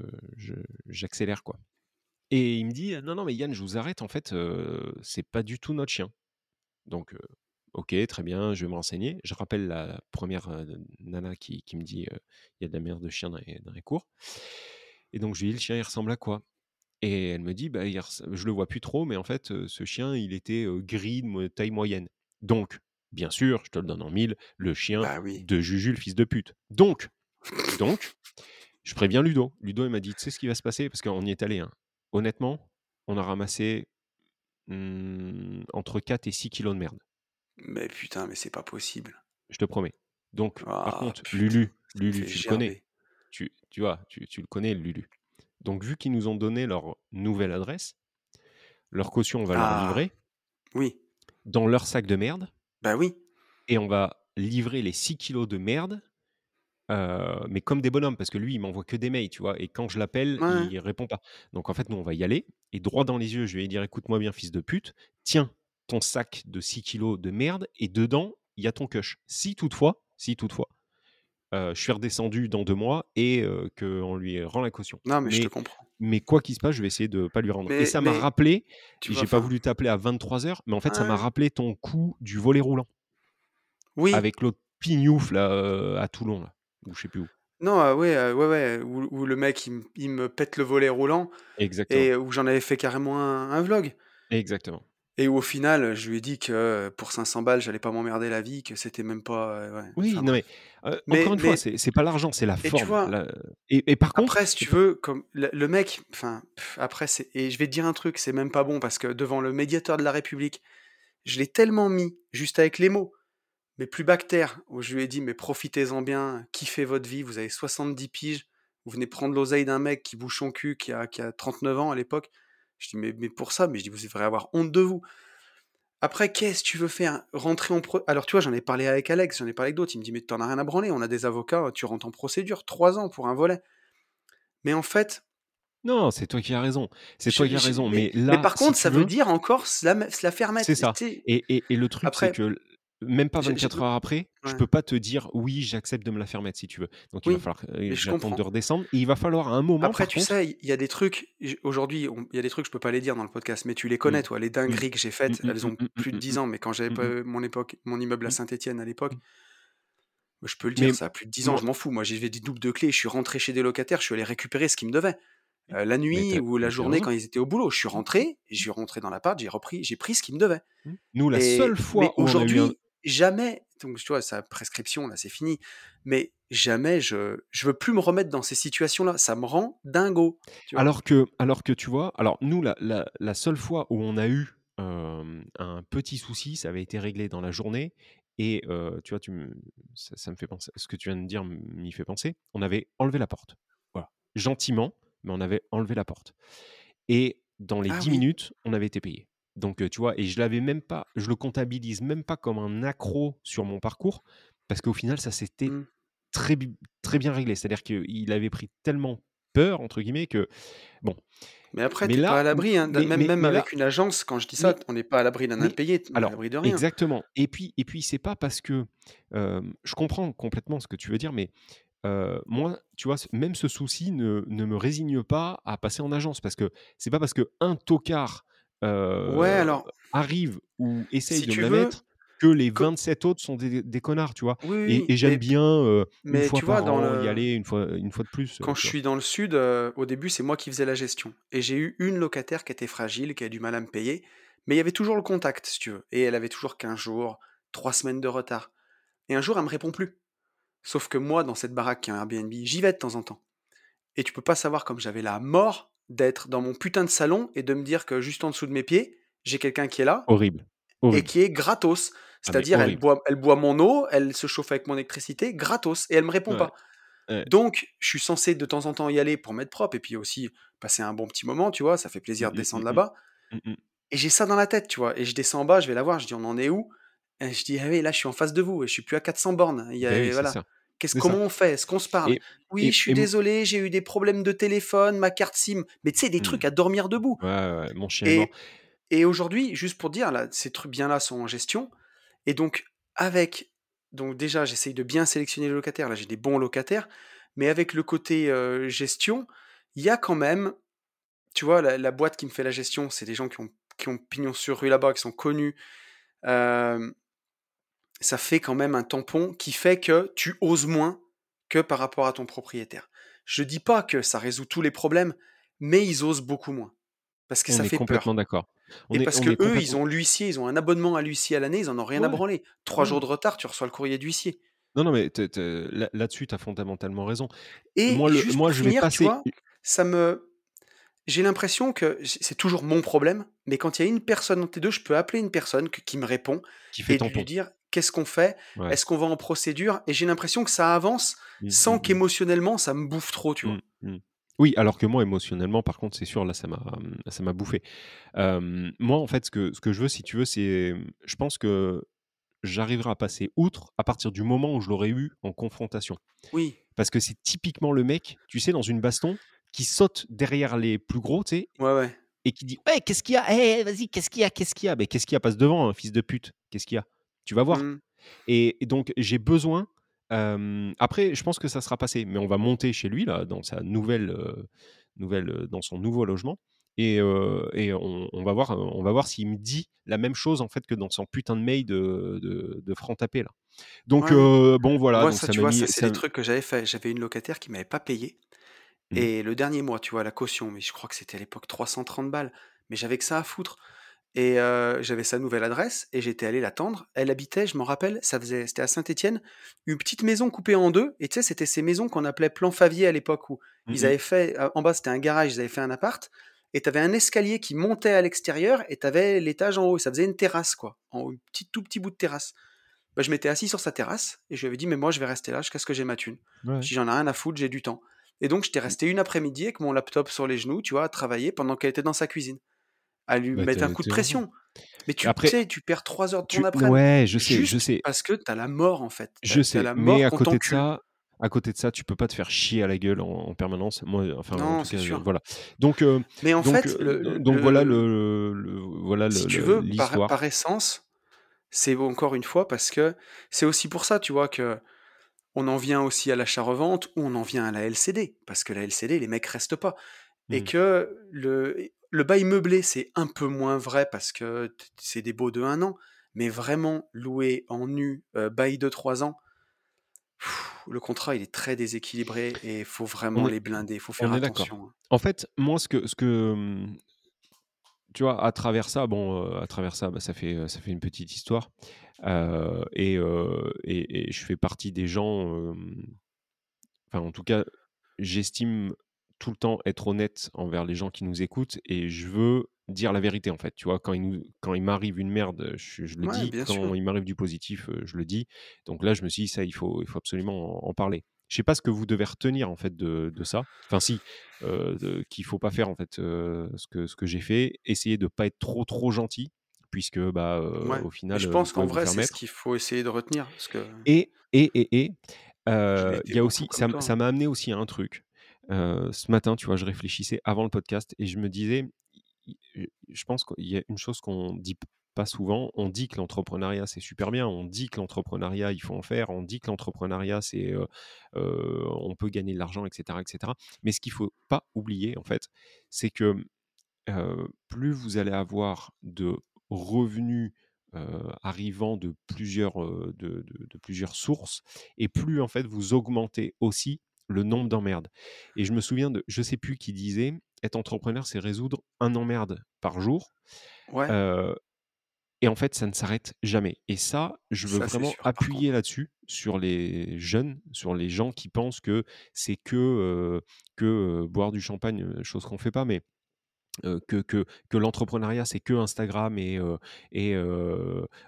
Speaker 2: j'accélère quoi. Et il me dit non, non, mais Yann, je vous arrête, en fait, c'est pas du tout notre chien. Donc, ok, très bien, je vais me renseigner. Je rappelle la première euh, nana qui, qui me dit euh, il y a de la merde de chien dans les, dans les cours. Et donc, je lui dis le chien, il ressemble à quoi? Et elle me dit bah, il je le vois plus trop, mais en fait, euh, ce chien, il était gris de taille moyenne. Donc, bien sûr, je te le donne en mille, le chien
Speaker 1: Bah oui.
Speaker 2: de Juju, le fils de pute. Donc, donc, je préviens Ludo. Ludo, il m'a dit, tu sais ce qui va se passer? Parce qu'on y est allé. hein. Honnêtement, on a ramassé hmm, entre 4 et 6 kilos de merde.
Speaker 1: Mais putain, mais c'est pas possible.
Speaker 2: Je te promets. Donc, par
Speaker 1: Ah,
Speaker 2: contre,
Speaker 1: putain,
Speaker 2: Lulu, Lulu, tu le connais. Tu, tu vois, tu, tu le connais, Lulu. Donc, vu qu'ils nous ont donné leur nouvelle adresse, leur caution, on va leur
Speaker 1: Ah.
Speaker 2: livrer
Speaker 1: Oui,
Speaker 2: dans leur sac de merde
Speaker 1: bah oui.
Speaker 2: et on va livrer les 6 kilos de merde, euh, mais comme des bonhommes, parce que lui, il m'envoie que des mails, tu vois, et quand je l'appelle,
Speaker 1: Ouais.
Speaker 2: il répond pas. Donc en fait, nous, on va y aller, et droit dans les yeux, je vais lui dire, écoute-moi bien, fils de pute, tiens ton sac de 6 kilos de merde, et dedans, il y a ton cush. Si toutefois, si toutefois, euh, je suis redescendu dans deux mois et euh, qu'on lui rend la caution.
Speaker 1: Non, mais, je te comprends.
Speaker 2: mais quoi qu'il se passe, je vais essayer de pas lui rendre. Et ça m'a rappelé, j'ai pas voulu t'appeler à 23h, mais en fait, ça m'a rappelé ton coup du volet roulant
Speaker 1: Oui,
Speaker 2: avec l'autre pignouf là euh, à Toulon là ou je sais plus où.
Speaker 1: non, euh, ouais, euh, ouais, ouais, où, où le mec il, me- il me pète le volet roulant
Speaker 2: Exactement.
Speaker 1: et où j'en avais fait carrément un, un vlog.
Speaker 2: Exactement.
Speaker 1: Et où au final, je lui ai dit que euh, pour 500 balles, j'allais pas m'emmerder la vie, que c'était même pas. euh, ouais,
Speaker 2: Oui,
Speaker 1: enfin
Speaker 2: non mais euh,
Speaker 1: Mais,
Speaker 2: encore une fois,
Speaker 1: mais,
Speaker 2: c'est c'est pas l'argent, c'est la
Speaker 1: et tu
Speaker 2: forme.
Speaker 1: vois,
Speaker 2: La- Et, et par contre,
Speaker 1: après, si tu veux, comme le, le mec, enfin, pff, après, c'est, et je vais te dire un truc, c'est même pas bon parce que devant le médiateur de la République, je l'ai tellement mis, juste avec les mots, mais plus bactère, où je lui ai dit, mais profitez-en bien, kiffez votre vie, vous avez 70 piges, vous venez prendre l'oseille d'un mec qui bouche son cul, qui a, qui a 39 ans à l'époque. Je dis, mais, mais pour ça, mais je dis, vous devriez avoir honte de vous. Après, qu'est-ce que tu veux faire Rentrer en pro... Alors, tu vois, j'en ai parlé avec Alex, j'en ai parlé avec d'autres. Il me dit, mais t'en as rien à branler, on a des avocats, tu rentres en procédure, trois ans pour un volet. Mais en fait,
Speaker 2: non, c'est toi qui as raison. C'est toi qui as raison.
Speaker 1: mais,
Speaker 2: Mais
Speaker 1: mais
Speaker 2: là,
Speaker 1: par contre, ça veut dire encore se la, se la faire mettre.
Speaker 2: c'est ça. Et, et, et le truc, c'est
Speaker 1: Après,
Speaker 2: que même pas
Speaker 1: j'ai-
Speaker 2: 24
Speaker 1: j'ai-
Speaker 2: heures après, je
Speaker 1: ouais.
Speaker 2: peux pas te dire oui, j'accepte de me la faire mettre si tu veux. Donc il va falloir euh,
Speaker 1: je comprends.
Speaker 2: de redescendre. Et il va falloir à un moment,
Speaker 1: Après, tu
Speaker 2: contre.
Speaker 1: sais, il y a des trucs, aujourd'hui, il y a des trucs que je peux pas les dire dans le podcast, mais tu les
Speaker 2: Mm,
Speaker 1: connais, toi, les
Speaker 2: mm,
Speaker 1: dingueries que j'ai faites,
Speaker 2: mm,
Speaker 1: elles ont plus de
Speaker 2: mm,
Speaker 1: 10
Speaker 2: mm,
Speaker 1: ans, mais quand j'avais pas mon époque, mon immeuble à Saint-Étienne à l'époque, je peux le dire,
Speaker 2: Mais
Speaker 1: ça a plus de 10 ans, je m'en fous. Moi, j'ai fait des doubles de clés, je suis rentré chez des locataires, je suis allé récupérer ce qu'ils me devaient. Euh, la nuit ou la journée quand ils étaient au boulot, je suis rentré, je suis rentré dans l'appart, j'ai repris, j'ai pris ce qu'ils me devaient.
Speaker 2: Nous, la
Speaker 1: Et
Speaker 2: seule fois
Speaker 1: aujourd'hui, jamais, donc tu vois, sa prescription là, c'est fini. Mais jamais je, je veux plus me remettre dans ces situations-là. Ça me rend dingo, tu vois?
Speaker 2: Alors que, alors que tu vois, alors nous, la, la, la seule fois où on a eu euh, un petit souci, ça avait été réglé dans la journée. Et euh, tu vois, tu me, ça, ça me fait penser, ce que tu viens de dire m'y fait penser. On avait enlevé la porte. Voilà. Gentiment, mais on avait enlevé la porte. Et dans les
Speaker 1: Ah
Speaker 2: 10
Speaker 1: oui.
Speaker 2: minutes, on avait été payé. Donc, tu vois, et je l'avais même pas, je le comptabilise même pas comme un accro sur mon parcours, parce qu'au final, ça s'était
Speaker 1: Mm.
Speaker 2: très, très bien réglé. C'est-à-dire qu'il avait pris tellement peur, entre guillemets, que bon.
Speaker 1: Mais après, t'es pas à l'abri. Hein,
Speaker 2: mais,
Speaker 1: même
Speaker 2: mais,
Speaker 1: même
Speaker 2: là,
Speaker 1: avec une agence, quand je dis ça,
Speaker 2: mais,
Speaker 1: on n'est pas à l'abri d'un impayé, on à
Speaker 2: alors,
Speaker 1: l'abri de rien.
Speaker 2: exactement. Et puis, et puis c'est pas parce que euh, je comprends complètement ce que tu veux dire, mais euh, moi, tu vois, même ce souci ne, ne me résigne pas à passer en agence parce que c'est pas parce que un tocard
Speaker 1: Ouais, alors
Speaker 2: arrivent ou essayent
Speaker 1: si
Speaker 2: de la
Speaker 1: veux,
Speaker 2: mettre que les
Speaker 1: co
Speaker 2: 27 autres sont des des connards, tu vois?
Speaker 1: oui, oui,
Speaker 2: Et j'aime bien, heu, 1
Speaker 1: mais
Speaker 2: fois
Speaker 1: tu vois,
Speaker 2: par
Speaker 1: dans
Speaker 2: an y
Speaker 1: le
Speaker 2: aller, une fois une fois de plus,
Speaker 1: quand je
Speaker 2: vois?
Speaker 1: suis dans le sud, au début, c'est moi qui faisais la gestion et j'ai eu une locataire qui était fragile, qui avait du mal à me payer, mais il y avait toujours le contact, si tu veux et elle avait toujours 15 jours, 3 semaines de retard et un jour, elle me répond plus. Sauf que moi, dans cette baraque qui est un Airbnb, j'y vais de temps en temps et tu peux pas savoir comme j'avais la mort d'être dans mon putain de salon et de me dire que juste en dessous de mes pieds, j'ai quelqu'un qui est là
Speaker 2: Horrible,
Speaker 1: et
Speaker 2: horrible.
Speaker 1: qui est gratos.
Speaker 2: Ah
Speaker 1: C'est-à-dire, elle boit elle boit mon eau, elle se chauffe avec mon électricité gratos et elle me répond
Speaker 2: Ouais,
Speaker 1: pas.
Speaker 2: ouais.
Speaker 1: Donc, je suis censé de temps en temps y aller pour mettre propre et puis aussi passer un bon petit moment, tu vois? Ça fait
Speaker 2: Mmh
Speaker 1: plaisir de
Speaker 2: mh,
Speaker 1: descendre
Speaker 2: mmh mh.
Speaker 1: là-bas
Speaker 2: Mmh mh.
Speaker 1: et j'ai ça dans la tête, tu vois? Et je descends en bas, je vais la voir, je dis: «On en est où?» et je dis: «Ah oui, là, je suis en face de vous et je suis plus à 400 bornes. Il y
Speaker 2: oui,
Speaker 1: a
Speaker 2: c'est
Speaker 1: voilà.
Speaker 2: ça,
Speaker 1: Qu'est-ce
Speaker 2: c'est ça
Speaker 1: comment on fait? Est-ce qu'on se parle?
Speaker 2: et
Speaker 1: Oui,
Speaker 2: et
Speaker 1: je suis désolé, j'ai eu des problèmes de téléphone, ma carte SIM», mais tu sais, des
Speaker 2: mmh.
Speaker 1: trucs à dormir debout
Speaker 2: Ouais, ouais, mon chien
Speaker 1: et et aujourd'hui, juste pour dire, là, ces trucs bien-là sont en gestion et donc avec donc déjà, j'essaye de bien sélectionner les locataires. Là, j'ai des bons locataires, mais avec le côté, gestion, il y a quand même tu vois, la la boîte qui me fait la gestion, c'est des gens qui ont qui ont pignon sur rue là-bas, qui sont connus. Ça fait quand même un tampon qui fait que tu oses moins que par rapport à ton propriétaire. Je dis pas que ça résout tous les problèmes, mais ils osent beaucoup moins parce que
Speaker 2: On
Speaker 1: ça
Speaker 2: est
Speaker 1: fait
Speaker 2: complètement d'accord.
Speaker 1: Et
Speaker 2: est
Speaker 1: parce
Speaker 2: est
Speaker 1: qu'eux, ils ont l'huissier, ils ont un abonnement à l'huissier à l'année, ils en ont rien à branler. 3 jours de retard, tu reçois le courrier d'huissier
Speaker 2: Non, non, mais tu tu là là-dessus, tu as fondamentalement raison.
Speaker 1: et
Speaker 2: Moi, le je vais
Speaker 1: finir, tu
Speaker 2: passer
Speaker 1: vois, ça me J'ai l'impression que c'est toujours mon problème, mais quand il y a une personne entre les 2, je peux appeler une personne qui me répond
Speaker 2: qui fait
Speaker 1: et de lui
Speaker 2: tampon.
Speaker 1: dire: «Qu'est-ce qu'on fait?
Speaker 2: Ouais.
Speaker 1: Est-ce qu'on va en procédure?» et j'ai l'impression que ça avance
Speaker 2: Mmh,
Speaker 1: sans
Speaker 2: mmh mh.
Speaker 1: qu'émotionnellement ça me bouffe trop, tu
Speaker 2: Mmh,
Speaker 1: vois?
Speaker 2: mmh. Oui, alors que moi, émotionnellement, par contre, c'est sûr, là, ça m'a, mmh, ça m'a bouffé. Moi, en fait, ce que ce que je veux, si tu veux, c'est, mmh, je pense que j'arriverai à passer outre à partir du moment où je l'aurai eu en confrontation.
Speaker 1: Oui,
Speaker 2: Parce que c'est typiquement le mec, tu sais, dans une baston, qui saute derrière les plus gros, tu sais,
Speaker 1: ouais, ouais.
Speaker 2: et qui dit: «Ouais, qu'est-ce qu'il y a? Eh, vas-y, qu'est-ce qu'il y a? Qu'est-ce qu'il y a?» «Beh, qu'est-ce qu'il y a? Passe devant, hein, fils de pute. Qu'est-ce qu'il y a? Tu vas voir».
Speaker 1: Mmh.
Speaker 2: Et et donc j'ai besoin, après je pense que ça sera passé, mais on va monter chez lui là, dans sa nouvelle, nouvelle, dans son nouveau logement et et on on va voir, on va voir s'il me dit la même chose en fait que dans son putain de mail de de de franc tapé là. Donc
Speaker 1: Ouais,
Speaker 2: bon voilà,
Speaker 1: Moi,
Speaker 2: donc
Speaker 1: ça,
Speaker 2: ça
Speaker 1: tu vois,
Speaker 2: mis
Speaker 1: ça, c'est
Speaker 2: ça
Speaker 1: des trucs que j'avais fait. J'avais une locataire qui m'avait pas payé
Speaker 2: mmh,
Speaker 1: et le dernier mois, tu vois, la caution, mais je crois que c'était à l'époque 330 balles, mais j'avais que ça à foutre. Et j'avais sa nouvelle adresse et j'étais allé l'attendre. Elle habitait, je m'en rappelle, ça faisait c'était à Saint-Étienne, une petite maison coupée en 2 et tu sais, c'était ces maisons qu'on appelait plan Favier à l'époque où
Speaker 2: mmh
Speaker 1: ils avaient fait, en bas, c'était un garage, ils avaient fait un appart et tu avais un escalier qui montait à l'extérieur et tu avais l'étage en haut et ça faisait une terrasse quoi, en haut, un petit tout petit bout de terrasse. Bah, je m'étais assis sur sa terrasse et je lui avais dit: «Mais moi, je vais rester là jusqu'à ce que j'ai ma thune».
Speaker 2: Ouais.
Speaker 1: Dis: «J'en ai rien à foutre, j'ai du temps» et donc j'étais
Speaker 2: Mmh.
Speaker 1: resté une après-midi avec mon laptop sur les genoux, tu vois, à travailler pendant qu'elle était dans sa cuisine, à lui
Speaker 2: Bah,
Speaker 1: mettre un coup de pression. Mais tu
Speaker 2: Après
Speaker 1: sais, tu perds 3 heures de ton
Speaker 2: tu
Speaker 1: après-midi,
Speaker 2: ouais, je sais, je sais.
Speaker 1: parce que tu as la mort, en fait.
Speaker 2: Je sais,
Speaker 1: la
Speaker 2: mais
Speaker 1: mort
Speaker 2: à
Speaker 1: qu'on
Speaker 2: côté de ça à côté de ça, tu peux pas te faire chier à la gueule en en permanence. Moi, enfin, en
Speaker 1: Non,
Speaker 2: tout
Speaker 1: c'est
Speaker 2: cas, heu,
Speaker 1: sûr.
Speaker 2: voilà. Donc heu
Speaker 1: Mais en
Speaker 2: donc
Speaker 1: fait, le le
Speaker 2: donc voilà
Speaker 1: le
Speaker 2: voilà
Speaker 1: si tu veux, par essence, c'est encore une fois parce que c'est aussi pour ça, tu vois, que on en vient aussi à l'achat-revente ou on en vient à la LCD. Parce que la LCD, les mecs restent pas et
Speaker 2: Mmh.
Speaker 1: que le le bail meublé, c'est un peu moins vrai parce que c'est des baux de un an, mais vraiment louer en nu, heu, bail de 3 ans Le contrat, il est très déséquilibré et il faut vraiment les blinder, il faut faire attention, hein.
Speaker 2: En fait, moi, ce que ce que, mmh, tu vois, à travers ça, bon, heu, à travers ça, bah, ça fait, heu, ça fait une petite histoire, et et et je fais partie des gens, enfin, en tout cas, j'estime tout le temps être honnête envers les gens qui nous écoutent et je veux dire la vérité, en fait, tu vois? Quand il nous quand il m'arrive une merde, je je le
Speaker 1: Ouais,
Speaker 2: dis, quand
Speaker 1: sûr.
Speaker 2: il m'arrive du positif, je le dis. Donc là, je me suis dit: «Ça, il faut il faut absolument en en parler». Je sais pas ce que vous devez retenir, en fait, de de ça. Enfin si, de qu'il faut pas faire, en fait, ce que ce que j'ai fait. Essayer de pas être trop, trop gentil puisque, bah,
Speaker 1: Ouais
Speaker 2: au
Speaker 1: et
Speaker 2: final,
Speaker 1: je pense qu'en vrai, c'est ce qu'il faut essayer de retenir parce que
Speaker 2: Et et et et il y a aussi
Speaker 1: comme
Speaker 2: ça
Speaker 1: hein.
Speaker 2: m'a amené aussi à un truc. Ce matin, tu vois, je réfléchissais avant le podcast et je me disais, je pense qu'il y a une chose qu'on dit pas souvent. On dit que l'entrepreneuriat, c'est super bien. On dit que l'entrepreneuriat, il faut en faire. On dit que l'entrepreneuriat, c'est, on peut gagner de l'argent et cetera et cetera. Mais ce qu'il faut pas oublier, en fait, c'est que, plus vous allez avoir de revenus, arrivant de plusieurs, de plusieurs sources et plus, en fait, vous augmentez aussi le nombre d'emmerdes et je me souviens de je sais plus qui disait: «Être entrepreneur, c'est résoudre un emmerde par jour»,
Speaker 1: Ouais,
Speaker 2: et en fait, ça ne s'arrête jamais et ça, je veux
Speaker 1: ça
Speaker 2: vraiment
Speaker 1: sûr
Speaker 2: appuyer là-dessus, sur les jeunes, sur les gens qui pensent que c'est que, que, boire du champagne, chose qu'on fait pas, mais que que que l'entrepreneuriat, c'est que Instagram et heu et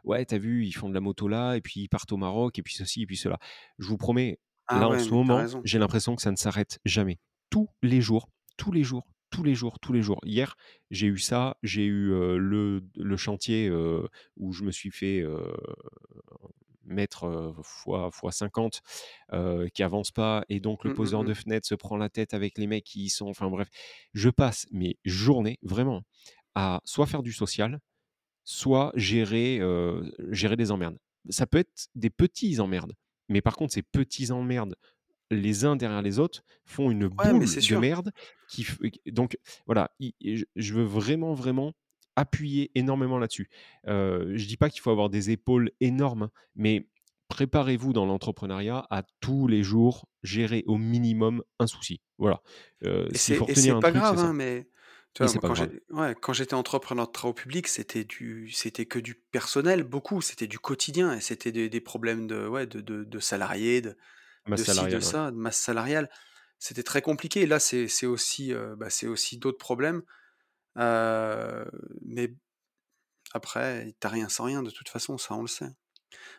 Speaker 2: ouais, tu as vu, ils font de la moto là et puis ils partent au Maroc et puis ceci et puis cela. Je vous promets,
Speaker 1: Ah
Speaker 2: là, en ce moment, j'ai l'impression que ça ne s'arrête jamais. Tous les jours, tous les jours, tous les jours, tous les jours. Hier, j'ai eu ça, j'ai eu, le le chantier, où je me suis fait, heu, mettre, fois fois 50 heu, qui avance pas et donc le
Speaker 1: Mmh, mmh
Speaker 2: poseur de fenêtre se prend la tête avec les mecs qui y sont enfin bref. Je passe mes journées, vraiment, à soit faire du social, soit gérer, gérer des emmerdes. Ça peut être des petits emmerdes, mais par contre ces petits emmerdes, les uns derrière les autres, font une
Speaker 1: Ouais,
Speaker 2: boule de
Speaker 1: sûr.
Speaker 2: merde qui donc voilà, je veux vraiment, vraiment appuyer énormément là-dessus. Heu, je dis pas qu'il faut avoir des épaules énormes, mais préparez-vous dans l'entrepreneuriat à tous les jours gérer au minimum un souci. Voilà,
Speaker 1: Et
Speaker 2: faut
Speaker 1: c'est pas
Speaker 2: truc,
Speaker 1: grave, hein, mais tu
Speaker 2: et
Speaker 1: vois,
Speaker 2: c'est
Speaker 1: moi,
Speaker 2: pas
Speaker 1: quand
Speaker 2: grave.
Speaker 1: j'ai ouais, quand j'étais entrepreneur de travaux publics, c'était du c'était que du personnel, beaucoup, c'était du quotidien et c'était des des problèmes de ouais, de de de salariés, de de
Speaker 2: Masse
Speaker 1: ci, de
Speaker 2: salariale, ouais.
Speaker 1: ça, de masse salariale. C'était très compliqué. Là, c'est c'est aussi, heu, bah, c'est aussi d'autres problèmes, heu, mais après, tu as rien sans rien de toute façon, ça, on le sait.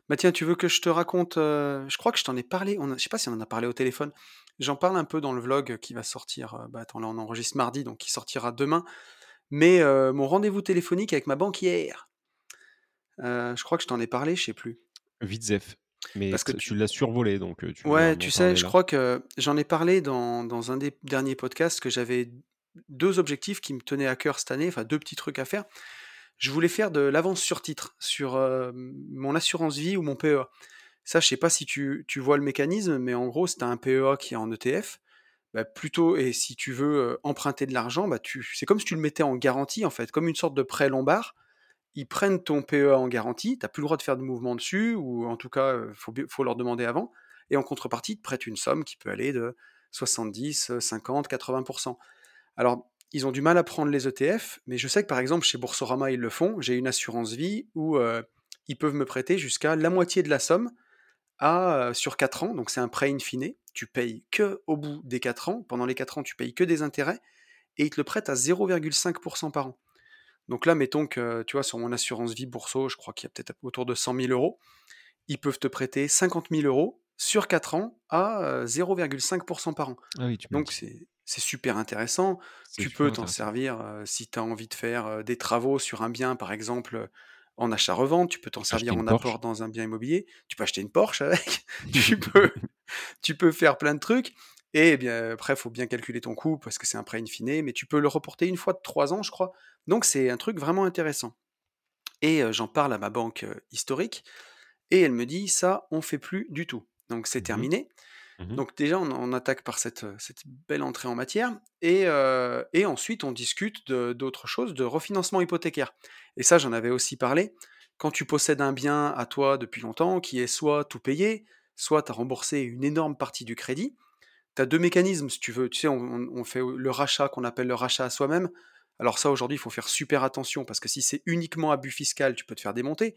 Speaker 1: Bah, tiens, tu veux que je te raconte, heu, je crois que je t'en ai parlé, on a je sais pas si on en a parlé au téléphone. J'en parle un peu dans le vlog qui va sortir, heu, bah, attends, là, on enregistre mardi, donc qui sortira demain. Mais, heu, mon rendez-vous téléphonique avec ma banquière, heu, je crois que je t'en ai parlé, je sais plus.
Speaker 2: Vite zef, mais
Speaker 1: Parce que
Speaker 2: tu l'as survolé donc tu
Speaker 1: ouais, tu sais, je
Speaker 2: là.
Speaker 1: crois que j'en ai parlé dans dans un des derniers podcasts que j'avais 2 objectifs qui me tenaient à cœur cette année, enfin 2 petits trucs à faire. Je voulais faire de l'avance sur titre sur, mon assurance vie ou mon PEA. Ça, je sais pas si tu tu vois le mécanisme, mais en gros, si tu un PEA qui est en ETF, bah, plutôt et si tu veux, heu, emprunter de l'argent, bah, c'est comme si tu le mettais en garantie, en fait, comme une sorte de prêt lombard. Ils prennent ton PEA en garantie, tu as plus le droit de faire de mouvement dessus ou en tout cas, faut b faut leur demander avant et en contrepartie, ils te prêtent une somme qui peut aller de 70, heu, 50, 80% Alors, ils ont du mal à prendre les ETF, mais je sais que, par exemple, chez Boursorama, ils le font. J'ai une assurance vie où, heu, ils peuvent me prêter jusqu'à la moitié de la somme à, sur 4 ans, donc c'est un prêt in fine. Tu payes que au bout des 4 ans. Pendant les 4 ans, tu payes que des intérêts et ils te le prêtent à 0,5% par an. Donc là, mettons que, tu vois, sur mon assurance vie Bourso, je crois qu'il y a peut-être autour de 100 000 €, ils peuvent te prêter 50 000 € sur 4 ans à, heu, 0,5% par an.
Speaker 2: Ah oui, tu m'as
Speaker 1: Donc c'est super intéressant. Tu
Speaker 2: super
Speaker 1: peux t'en servir, si tu as envie de faire, des travaux sur un bien, par exemple, en achat-revente. Tu peux t'en servir en
Speaker 2: Porsche.
Speaker 1: apport dans un bien immobilier. Tu peux acheter une Porsche avec. (laughs) Tu (laughs) peux tu peux faire plein de trucs et eh bien, après, il faut bien calculer ton coût parce que c'est un prêt in fine, mais tu peux le reporter une fois de 3 ans, je crois. Donc c'est un truc vraiment intéressant et heu, j'en parle à ma banque, heu, historique et elle me dit: «Ça, on fait plus du tout». Donc c'est
Speaker 2: Mmh mh.
Speaker 1: terminé.
Speaker 2: Mmh
Speaker 1: Donc déjà, on attaque par cette, heu, cette belle entrée en matière et et ensuite on discute d'autres choses, de refinancement hypothécaire et ça, j'en avais aussi parlé. Quand tu possèdes un bien à toi depuis longtemps qui est soit tout payé, soit tu as remboursé une énorme partie du crédit, tu as 2 mécanismes si tu veux. Tu sais, on fait le rachat qu'on appelle le rachat à soi-même. Alors ça, aujourd'hui, il faut faire super attention parce que si c'est uniquement abus fiscal, tu peux te faire démonter.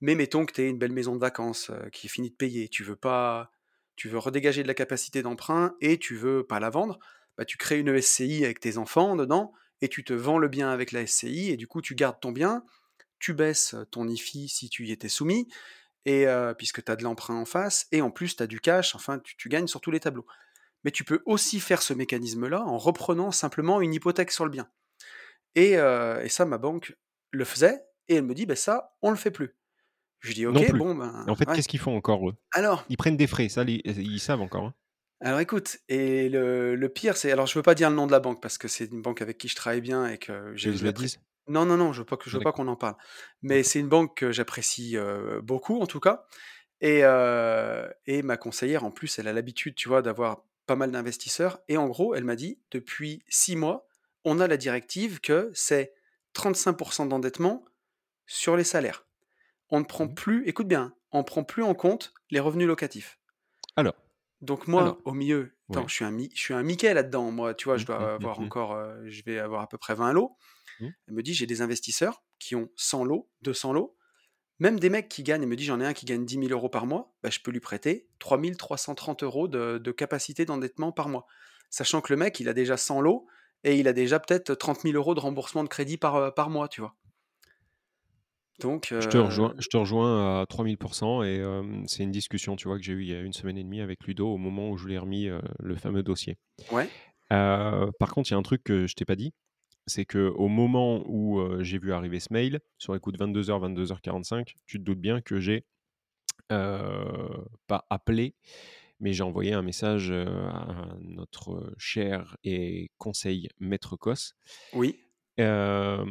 Speaker 1: Mais mettons que tu aies une belle maison de vacances, heu, qui est finie de payer, tu veux pas tu veux redégager de la capacité d'emprunt et tu veux pas la vendre, bah, tu crées une SCI avec tes enfants dedans et tu te vends le bien avec la SCI et du coup, tu gardes ton bien, tu baisses, ton IFI si tu y étais soumis et heu, puisque tu as de l'emprunt en face et en plus tu as du cash, enfin tu gagnes sur tous les tableaux. Mais tu peux aussi faire ce mécanisme-là en reprenant simplement une hypothèque sur le bien et et ça ma banque le faisait et elle me dit: «Bah, ça, on le fait plus». Je dis: «OK, bon ben»
Speaker 2: En fait,
Speaker 1: ouais.
Speaker 2: qu'est-ce qu'ils font encore eux?
Speaker 1: Alors
Speaker 2: Ils prennent des frais, ça les ils savent encore, hein?
Speaker 1: alors écoute et le le pire, c'est alors je veux pas dire le nom de la banque parce que c'est une banque avec qui je travaille bien et que j'ai je
Speaker 2: le
Speaker 1: l'appré
Speaker 2: dise?
Speaker 1: non, non, non, je veux pas que je veux pas qu'on en parle. Mais c'est une banque que j'apprécie, heu, beaucoup en tout cas et heu et ma conseillère en plus, elle a l'habitude, tu vois, d'avoir pas mal d'investisseurs et en gros, elle m'a dit: «Depuis 6 mois, on a la directive que c'est 35% d'endettement sur les salaires. On ne prend
Speaker 2: Mmh.
Speaker 1: plus, écoute bien, on ne prend plus en compte les revenus locatifs.
Speaker 2: Alors,
Speaker 1: Donc moi,
Speaker 2: alors,
Speaker 1: au milieu, attends,
Speaker 2: ouais.
Speaker 1: je suis un, mi- je suis un Mickey là-dedans. Moi, tu vois, je
Speaker 2: Mmh,
Speaker 1: dois
Speaker 2: mmh,
Speaker 1: avoir
Speaker 2: mmh,
Speaker 1: encore, euh, je vais avoir à peu près 20 lots.
Speaker 2: mmh.
Speaker 1: Elle me dit, j'ai des investisseurs qui ont 100 lots, 200 lots. Même des mecs qui gagnent, elle me dit, j'en ai un qui gagne 10 000 euros par mois, bah, je peux lui prêter 3 330 euros de, de capacité d'endettement par mois. Sachant que le mec, il a déjà 100 lots et il a déjà peut-être 30 000 euros de remboursement de crédit par, euh, par mois, tu vois. Donc,
Speaker 2: Je te
Speaker 1: euh,
Speaker 2: rejoins, je te rejoins à 3000% et c'est une discussion, tu vois, que j'ai eue il y a une semaine et demie avec Ludo au moment où je lui ai remis le fameux dossier.
Speaker 1: ouais,
Speaker 2: par contre, il y a un truc que je t'ai pas dit, c'est que au moment où j'ai vu arriver ce mail, sur les coups de 22h, 22h45, tu te doutes bien que j'ai pas appelé, mais j'ai envoyé un message à notre cher et conseil Maître Cos
Speaker 1: oui,
Speaker 2: euh,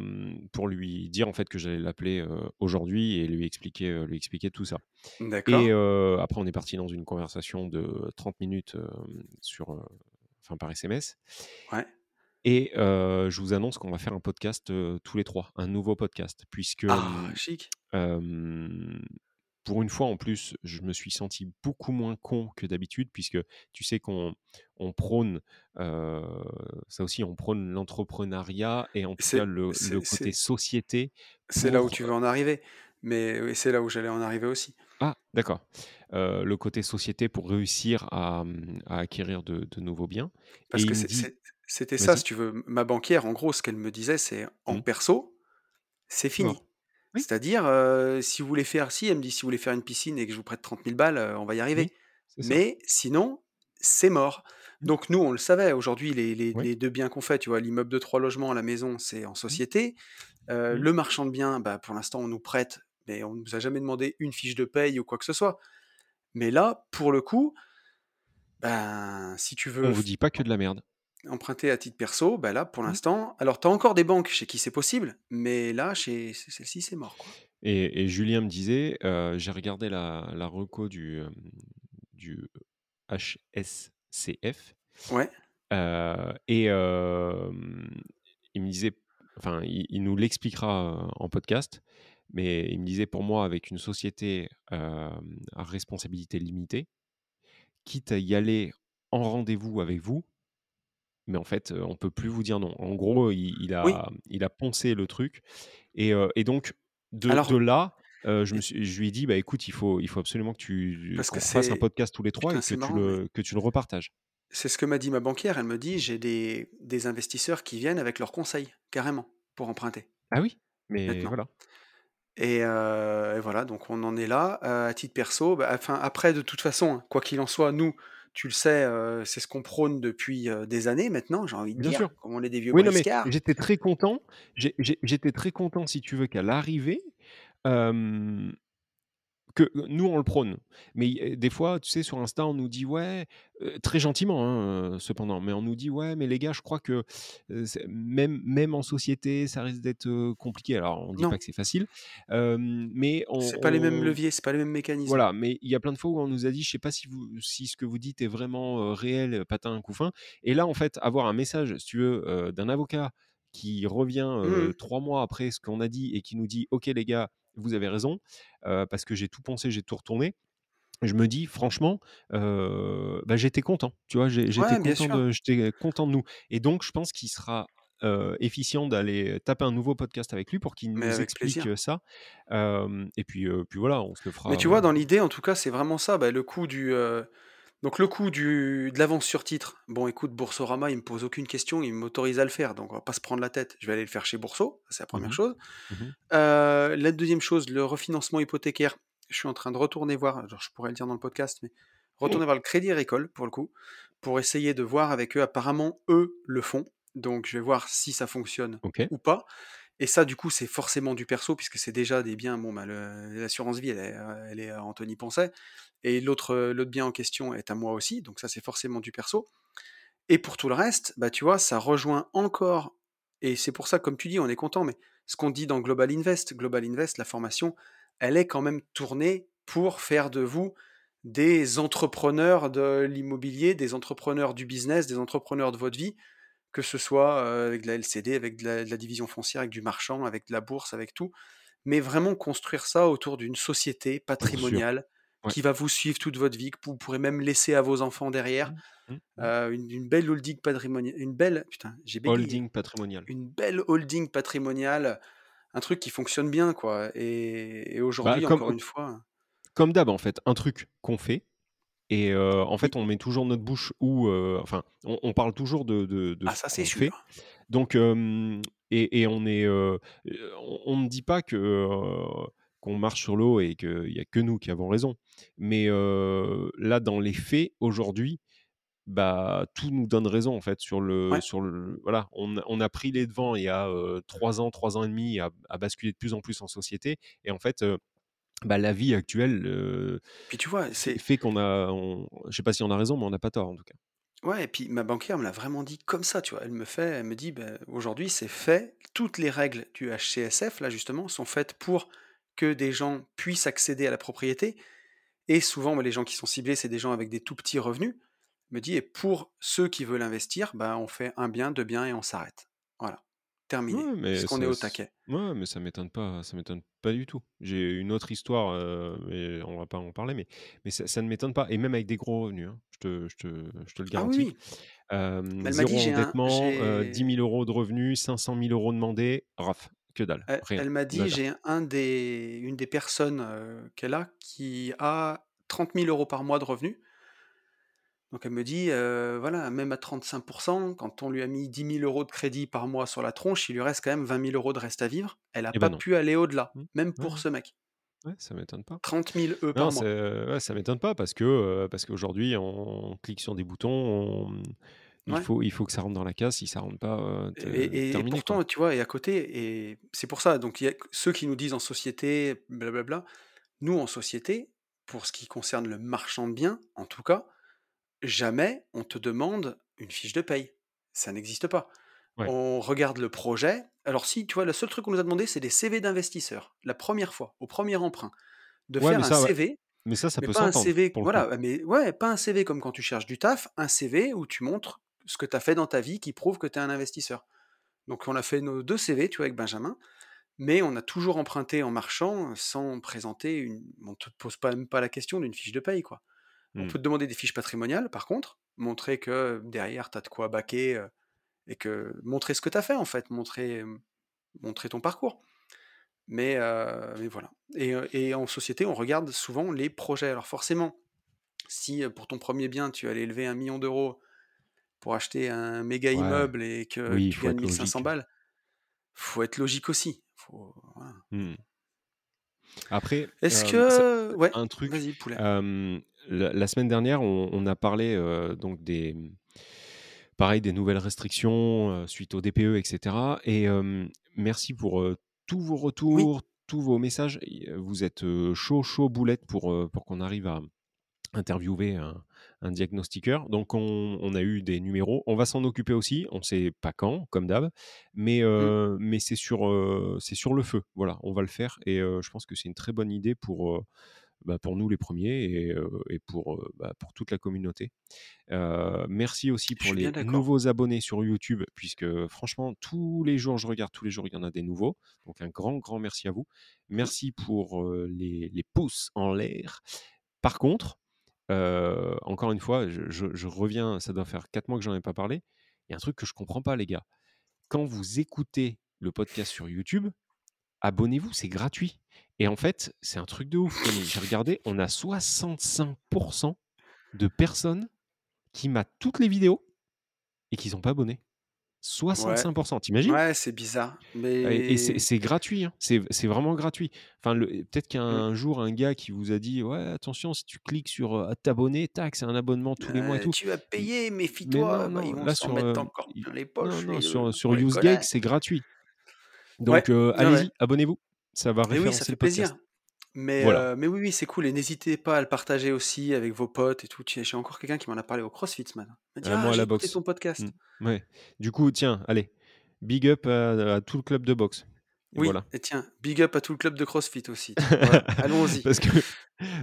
Speaker 2: pour lui dire en fait que j'allais l'appeler euh, aujourd'hui et lui expliquer, euh, lui expliquer tout ça. Et
Speaker 1: d'accord,
Speaker 2: euh, après, on est parti dans une conversation de 30 minutes sur, enfin par SMS.
Speaker 1: ouais.
Speaker 2: Et je vous annonce qu'on va faire un podcast tous les trois, un nouveau podcast, puisque
Speaker 1: Ah, chic.
Speaker 2: Pour une fois en plus, je me suis senti beaucoup moins con que d'habitude, puisque tu sais qu'on on prône, euh, ça aussi, on prône l'entrepreneuriat et en tout cas le, côté société
Speaker 1: c'est là où tu veux en arriver. Mais c'est là où j'allais en arriver aussi.
Speaker 2: Ah, d'accord. Euh, le côté société pour réussir à, mmh, à acquérir de, de nouveaux biens. Et
Speaker 1: Parce que
Speaker 2: dit,
Speaker 1: c'était ça, si tu veux. Ma banquière, en gros, ce qu'elle me disait, c'est en
Speaker 2: mmh,
Speaker 1: perso, c'est fini.
Speaker 2: Oui,
Speaker 1: C'est-à-dire, euh, si vous voulez faire, si elle me dit, si vous voulez faire une piscine et que je vous prête 30 000 balles, euh, on va y arriver. Mais sinon, c'est mort.
Speaker 2: Mmh,
Speaker 1: Donc nous, on le savait. Aujourd'hui, les, les-
Speaker 2: ouais,
Speaker 1: les deux biens qu'on fait, tu vois, l'immeuble de trois logements, la maison, c'est en
Speaker 2: mmh,
Speaker 1: société. Euh,
Speaker 2: mmh.
Speaker 1: le marchand de biens, bah, pour l'instant, on nous prête, mais on ne nous a jamais demandé une fiche de paye ou quoi que ce soit. Mais là, pour le coup, ben, si tu
Speaker 2: On
Speaker 1: veux
Speaker 2: vous dit pas que de la merde.
Speaker 1: Emprunter à titre perso, bah là, pour
Speaker 2: Mmh.
Speaker 1: l'instant, alors tu as encore des banques chez qui c'est possible, mais là, chez celle-ci, c'est mort, quoi.
Speaker 2: Et, et Julien me disait, euh, j'ai regardé la, la reco du, euh, du HSCF
Speaker 1: Ouais,
Speaker 2: euh, et euh, il me disait, enfin, il, il nous l'expliquera euh, en podcast, mais il me disait pour moi, avec une société euh, à responsabilité limitée, quitte à y aller en rendez-vous avec vous, mais en fait, on peut plus vous dire non. En gros, il, il
Speaker 1: oui.
Speaker 2: a, il a poncé le truc. Et, euh, et donc, de, là, euh, je, me suis, je lui ai dit, bah, écoute, il faut, il faut absolument que tu,
Speaker 1: parce que
Speaker 2: refasse un podcast tous les trois
Speaker 1: putain,
Speaker 2: et que tu
Speaker 1: marrant, mais
Speaker 2: le, que tu le repartages.
Speaker 1: c'est ce que m'a dit ma banquière. Elle me dit, j'ai des, des investisseurs qui viennent avec leurs conseils, carrément, pour emprunter,
Speaker 2: Ah oui, mais
Speaker 1: maintenant.
Speaker 2: voilà.
Speaker 1: Et, euh, et voilà, donc on en est là. Euh, à titre perso, bah, enfin, après, de toute façon, quoi qu'il en soit, nous, tu le sais, euh, c'est ce qu'on prône depuis euh, des années maintenant, j'ai envie de
Speaker 2: Bien
Speaker 1: dire,
Speaker 2: sûr.
Speaker 1: comme on est des vieux
Speaker 2: Oui, non, mais j'étais très content. J'étais très content, si tu veux, qu'à l'arrivée, euh, que nous on le prône, mais des fois, tu sais, sur Insta, on nous dit ouais, euh, très gentiment, hein, cependant, mais on nous dit ouais, mais les gars, je crois que euh, même même en société, ça risque d'être compliqué. Alors, on dit pas que c'est facile, euh, mais
Speaker 1: c'est pas les mêmes
Speaker 2: on, on-
Speaker 1: leviers, c'est pas les mêmes mécanismes.
Speaker 2: voilà, mais il y a plein de fois où on nous a dit, je sais pas si vous, si ce que vous dites est vraiment réel, patin, couffin. Et là, en fait, avoir un message, si tu veux, d'un avocat qui revient
Speaker 1: Mhm.
Speaker 2: trois mois après ce qu'on a dit et qui nous dit, ok les gars, vous avez raison, euh, parce que j'ai tout pensé, j'ai tout retourné. Je me dis, franchement, euh, bah, j'étais content, tu vois, j'étais
Speaker 1: Ouais,
Speaker 2: content de, j'étais content de nous. Et donc, je pense qu'il sera euh, efficient d'aller taper un nouveau podcast avec lui pour qu'il nous explique
Speaker 1: plaisir.
Speaker 2: ça. Et puis, puis voilà, on se le
Speaker 1: Mais tu
Speaker 2: fera.
Speaker 1: vois, dans l'idée, en tout cas, c'est vraiment ça. bah, le coût du, donc le coût du, de l'avance sur titre. Bon, écoute, Boursorama, il me pose aucune question, il m'autorise à le faire, donc on va pas se prendre la tête. Je vais aller le faire chez Bourso, c'est la première
Speaker 2: Mhm,
Speaker 1: chose.
Speaker 2: mhm.
Speaker 1: Euh, la deuxième chose, le refinancement hypothécaire. Je suis en train de retourner voir, genre je pourrais le dire dans le podcast, mais retourner voir le Crédit Agricole pour le coup, pour essayer de voir avec eux. Apparemment, eux le font, donc je vais voir si ça fonctionne ou pas. Et ça, du coup, c'est forcément du perso, puisque c'est déjà des biens. Bon, bah, l'assurance vie, elle est, euh, elle est à Anthony Poncet. Et l'autre euh, l'autre bien en question est à moi aussi. Donc, ça, c'est forcément du perso. Et pour tout le reste, bah, tu vois, ça rejoint encore. Et c'est pour ça, comme tu dis, on est content. Mais ce qu'on dit dans Global Invest, Global Invest, la formation, elle est quand même tournée pour faire de vous des entrepreneurs de l'immobilier, des entrepreneurs du business, des entrepreneurs de votre vie que ce soit, avec de la LCD, avec de la de la division foncière, avec du marchand, avec de la bourse, avec tout. Mais vraiment construire ça autour d'une société patrimoniale
Speaker 2: Ouais.
Speaker 1: qui va vous suivre toute votre vie, que vous pourrez même laisser à vos enfants derrière.
Speaker 2: Mmh. Mmh. Mmh.
Speaker 1: Une une belle holding patrimoniale une belle putain, j'ai.
Speaker 2: Holding patrimonial.
Speaker 1: Une belle holding patrimoniale, un truc qui fonctionne bien, quoi et et
Speaker 2: Bah,
Speaker 1: aujourd'hui, encore une fois
Speaker 2: comme d'hab, en fait, un truc qu'on fait et en fait, on met toujours notre bouche où, enfin, on on parle toujours de de de
Speaker 1: Ah ça, c'est
Speaker 2: qu'on fait.
Speaker 1: sûr.
Speaker 2: Donc et et on est, on on ne dit pas que, qu'on marche sur l'eau et qu'il y a que nous qui avons raison. Mais là, dans les faits, aujourd'hui, bah, tout nous donne raison, en fait, sur le
Speaker 1: Ouais.
Speaker 2: sur le voilà, on a on a pris les devants il y a, 3 ans, 3 ans et demi à à basculer de plus en plus en société et en fait, bah, la vie actuelle,
Speaker 1: Puis tu vois,
Speaker 2: fait
Speaker 1: c'est
Speaker 2: fait qu'on a on je sais pas si on a raison, mais on n'a pas tort, en tout cas.
Speaker 1: ouais et puis ma banquière me l'a vraiment dit comme ça, tu vois? Elle me fait elle me dit: «Beh, aujourd'hui, c'est fait. Toutes les règles du HCSF, là, justement, sont faites pour que des gens puissent accéder à la propriété et souvent, bah, les gens qui sont ciblés, c'est des gens avec des tout petits revenus». Elle me dit: «Et pour ceux qui veulent investir, bah, on fait 1 bien, 2 biens et on s'arrête. Voilà, terminé,
Speaker 2: Ouais, mais
Speaker 1: puisqu'on est
Speaker 2: ça
Speaker 1: au taquet».
Speaker 2: ouais, mais ça m'étonne pas ça m'étonne pas du tout. J'ai une autre histoire, heu, mais on va pas en parler, mais mais ça ça ne m'étonne pas et même avec des gros revenus, hein, je te je te je te le
Speaker 1: Ah oui,
Speaker 2: garantis.
Speaker 1: oui.
Speaker 2: Hem,
Speaker 1: Mais elle m'a dit:
Speaker 2: 0
Speaker 1: «J'ai un
Speaker 2: endettement, heu, 10
Speaker 1: j'ai»
Speaker 2: 000 € de revenus, 500 000 € demandés, raf, que dalle,
Speaker 1: elle elle m'a dit. «J'ai un des une des personnes, qu'elle a qui a 30 000 € par mois de revenus». Donc elle me dit, heu, voilà, même à 35% quand on lui a mis 10 000 € de crédit par mois sur la tronche, il lui reste quand même 20 000 € de reste à vivre. Elle a
Speaker 2: Eh ben
Speaker 1: pas
Speaker 2: non.
Speaker 1: pu aller au-delà,
Speaker 2: Mmh.
Speaker 1: même pour
Speaker 2: ouais.
Speaker 1: ce mec.
Speaker 2: Ouais, ça m'étonne pas.
Speaker 1: 30 000 €
Speaker 2: Non,
Speaker 1: par mois.
Speaker 2: ouais, ça m'étonne pas parce que, parce qu'aujourd'hui on clique sur des boutons, on il
Speaker 1: Ouais
Speaker 2: faut il faut que ça rentre dans la case, si ça rentre pas,
Speaker 1: et
Speaker 2: te
Speaker 1: et et
Speaker 2: terminé, quoi.
Speaker 1: pourtant, tu vois? Et à côté et c'est pour ça, donc il y a ceux qui nous disent en société, blablabla. Nous, en société, pour ce qui concerne le marchand de biens, en tout cas, jamais on te demande une fiche de paye. Ça n'existe pas.
Speaker 2: Ouais.
Speaker 1: On regarde le projet. Alors si, tu vois, le seul truc qu'on nous a demandé, c'est des CV d'investisseurs. La première fois, au premier emprunt, de
Speaker 2: Ouais,
Speaker 1: faire un
Speaker 2: ça.
Speaker 1: CV,
Speaker 2: Mais ça, ça
Speaker 1: mais
Speaker 2: peut
Speaker 1: pas un CV voilà, mais ouais, pas un CV comme quand tu cherches du taf, un CV où tu montres ce que tu as fait dans ta vie qui prouve que tu es un investisseur. Donc on a fait nos 2 CV, tu vois, avec Benjamin, mais on a toujours emprunté en marchant, sans présenter une on te pose pas même pas la question d'une fiche de paye, quoi. On
Speaker 2: Mmh.
Speaker 1: peut te demander des fiches patrimoniales, par contre, montrer que derrière tu as de quoi baquer, et que montrer ce que tu as fait, en fait, montrer, ton parcours. Mais voilà et en société, on regarde souvent les projets. Alors forcément, si, pour ton premier bien, tu allais lever 1 000 000 pour acheter un méga
Speaker 2: Ouais.
Speaker 1: immeuble et que
Speaker 2: Oui,
Speaker 1: tu gagnes
Speaker 2: être
Speaker 1: 1 500
Speaker 2: logique.
Speaker 1: balles, faut être logique aussi. Faut voilà.
Speaker 2: Mmh. Après,
Speaker 1: Est-ce
Speaker 2: ça
Speaker 1: que ouais,
Speaker 2: un truc,
Speaker 1: vas-y poulet.
Speaker 2: La la semaine dernière, on on a parlé, heu, donc des, pareil, des nouvelles restrictions, heu, suite au DPE et cetera et merci pour, heu, tous vos
Speaker 1: Oui,
Speaker 2: retours, tous vos messages. Vous êtes, chaud, chaud boulettes pour, pour qu'on arrive à interviewer un un diagnostiqueur. Donc on on a eu des numéros. On va s'en occuper aussi. On sait pas quand, comme d'hab, mais
Speaker 1: mmh,
Speaker 2: mais c'est sur, c'est sur le feu. Voilà, on va le faire et je pense que c'est une très bonne idée pour, bah, pour nous les premiers et pour, bah, pour toute la communauté. Merci aussi pour les nouveaux abonnés sur YouTube puisque franchement tous les jours je regarde, tous les jours il y en a des nouveaux. Donc un grand, grand merci à vous.
Speaker 1: Mmh,
Speaker 2: Merci pour, les les pouces en l'air. Par contre, encore une fois, je je je reviens, ça doit faire 4 mois que j'en ai pas parlé. Il y a un truc que je comprends pas les gars. Quand vous écoutez le podcast sur YouTube, abonnez-vous, c'est gratuit et en fait, c'est un truc de ouf. J'ai regardé, on a 65% de personnes qui matent toutes les vidéos et qui sont pas abonnés.
Speaker 1: ouais,
Speaker 2: 65 tu imagines?
Speaker 1: ouais, c'est bizarre,
Speaker 2: Et et c'est
Speaker 1: mais
Speaker 2: gratuit, hein, c'est vraiment gratuit. Enfin peut-être
Speaker 1: mmh,
Speaker 2: qu'un jour un gars qui vous a dit: «Ouais attention si tu cliques sur, heu, t'abonner, tac, c'est un abonnement tous les mois et tout».
Speaker 1: tu vas payer,
Speaker 2: mais
Speaker 1: méfie-toi, bah, ils vont
Speaker 2: là
Speaker 1: s'en
Speaker 2: sur,
Speaker 1: mettre
Speaker 2: hem,
Speaker 1: encore les poches
Speaker 2: non, sur
Speaker 1: heu,
Speaker 2: sur UseGag, c'est gratuit.
Speaker 1: Ouais,
Speaker 2: Donc
Speaker 1: ouais, ouais
Speaker 2: allez-y, abonnez-vous, ça va
Speaker 1: et oui, ça
Speaker 2: référencer
Speaker 1: fait
Speaker 2: le podcast.
Speaker 1: plaisir. Mais
Speaker 2: Voilà.
Speaker 1: heu, mais oui, oui, c'est cool et n'hésitez pas à le partager aussi avec vos potes et tout. J'ai encore quelqu'un qui m'en a parlé au CrossFit ce matin. Il m'a dit:
Speaker 2: Heu,
Speaker 1: «Ah,
Speaker 2: moi à
Speaker 1: j'ai
Speaker 2: la
Speaker 1: écouté
Speaker 2: boxe.
Speaker 1: ton
Speaker 2: Mmh,
Speaker 1: podcast».
Speaker 2: ouais. Du coup, tiens, allez, big up à à tout le club de boxe et
Speaker 1: Oui
Speaker 2: voilà.
Speaker 1: et tiens, big up à tout le club de CrossFit aussi, (laughs) voilà, allons-y.
Speaker 2: Parce que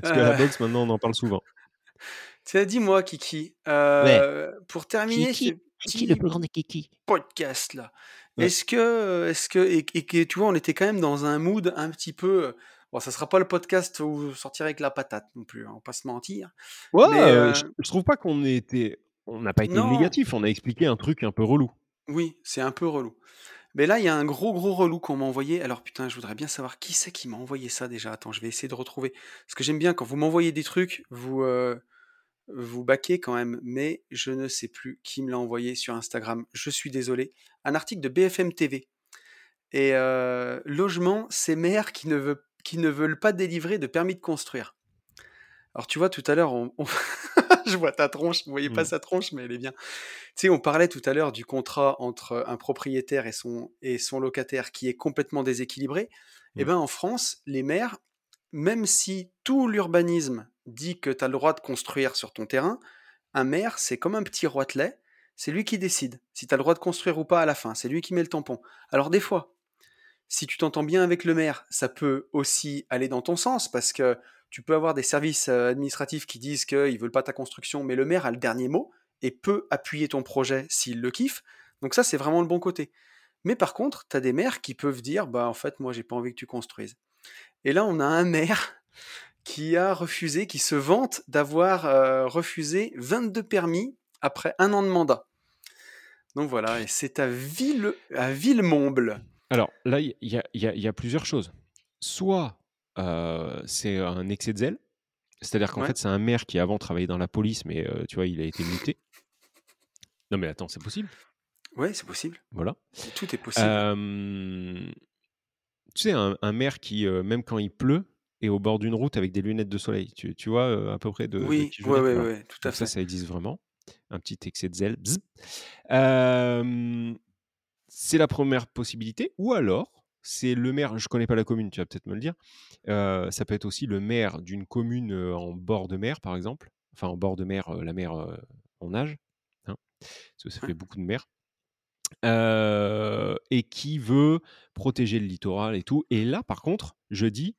Speaker 2: parce que la
Speaker 1: Heu,
Speaker 2: boxe maintenant on en parle souvent. (laughs)
Speaker 1: tiens, dis-moi Kiki,
Speaker 2: Ouais.
Speaker 1: heu, pour terminer,
Speaker 2: Kiki. Kiki, le plus grand des kikis.
Speaker 1: podcast là.
Speaker 2: Ouais.
Speaker 1: Est-ce que, est-ce que et et tu vois, on était quand même dans un mood un petit peu, bon ça sera pas le podcast où vous sortirez avec la patate non plus, hein, on va pas se mentir.
Speaker 2: Ouais,
Speaker 1: Mais,
Speaker 2: heu, je je trouve pas qu'on ait été on n'a pas été
Speaker 1: non,
Speaker 2: négatif, on a expliqué un truc un peu relou.
Speaker 1: oui, c'est un peu relou. Mais là, il y a un gros, gros relou qu'on m'a envoyé. Alors putain, je voudrais bien savoir qui c'est qui m'a envoyé ça déjà. Attends, je vais essayer de retrouver. Parce que j'aime bien quand vous m'envoyez des trucs, vous, heu, vous baquez quand même, mais je ne sais plus qui me l'a envoyé sur Instagram. Je suis désolé. Un article de BFM TV. Et heu, logement, ces maires qui ne veut qui ne veulent pas délivrer de permis de construire. Alors tu vois, tout à l'heure, on on (laughs) je vois ta tronche, vous voyez pas
Speaker 2: Mmh.
Speaker 1: sa tronche, mais elle est bien. Tu sais, on parlait tout à l'heure du contrat entre un propriétaire et son et son locataire qui est complètement déséquilibré. Et
Speaker 2: Mmh.
Speaker 1: ben, en France, les maires, même si tout l'urbanisme dit que tu as le droit de construire sur ton terrain, un maire, c'est comme un petit roitelet, c'est lui qui décide si tu as le droit de construire ou pas à la fin, c'est lui qui met le tampon. Alors des fois, si tu t'entends bien avec le maire, ça peut aussi aller dans ton sens parce que tu peux avoir des services euh, administratifs qui disent qu'ils veulent pas ta construction, mais le maire a le dernier mot et peut appuyer ton projet s'il le kiffe. Donc ça, c'est vraiment le bon côté. Mais par contre, tu as des maires qui peuvent dire, bah en fait, moi, j'ai pas envie que tu construises. Et là, on a un maire qui a refusé, qui se vante d'avoir euh, refusé 22 permis après un an de mandat. Donc voilà, et c'est à, Ville, à Villemomble.
Speaker 2: Alors là, il y a, y y plusieurs choses. Soit euh, c'est un excès de zèle, c'est-à-dire qu'en
Speaker 1: Ouais.
Speaker 2: fait, c'est un maire qui avant travaillait dans la police, mais euh, tu vois, il a été muté. Non, mais attends, c'est possible.
Speaker 1: Ouais, c'est possible.
Speaker 2: Voilà.
Speaker 1: Tout est possible.
Speaker 2: Euh, tu sais, un, un maire qui, même quand il pleut, est au bord d'une route avec des lunettes de soleil. Tu, tu vois euh, à peu près de, de
Speaker 1: oui,
Speaker 2: veux
Speaker 1: ouais, ouais, ouais, tout à
Speaker 2: Donc ça,
Speaker 1: fait.
Speaker 2: ça existe vraiment. Un petit excès de zèle. Euh, c'est la première possibilité. Ou alors, c'est le maire, je connais pas la commune, tu vas peut-être me le dire. euh, ça peut être aussi le maire d'une commune en bord de mer, par exemple. Enfin, en bord de mer, la mer en nage. hein, parce que ça
Speaker 1: Ouais.
Speaker 2: fait beaucoup de mer. Euh, et qui veut protéger le littoral et tout. Et là, par contre, je dis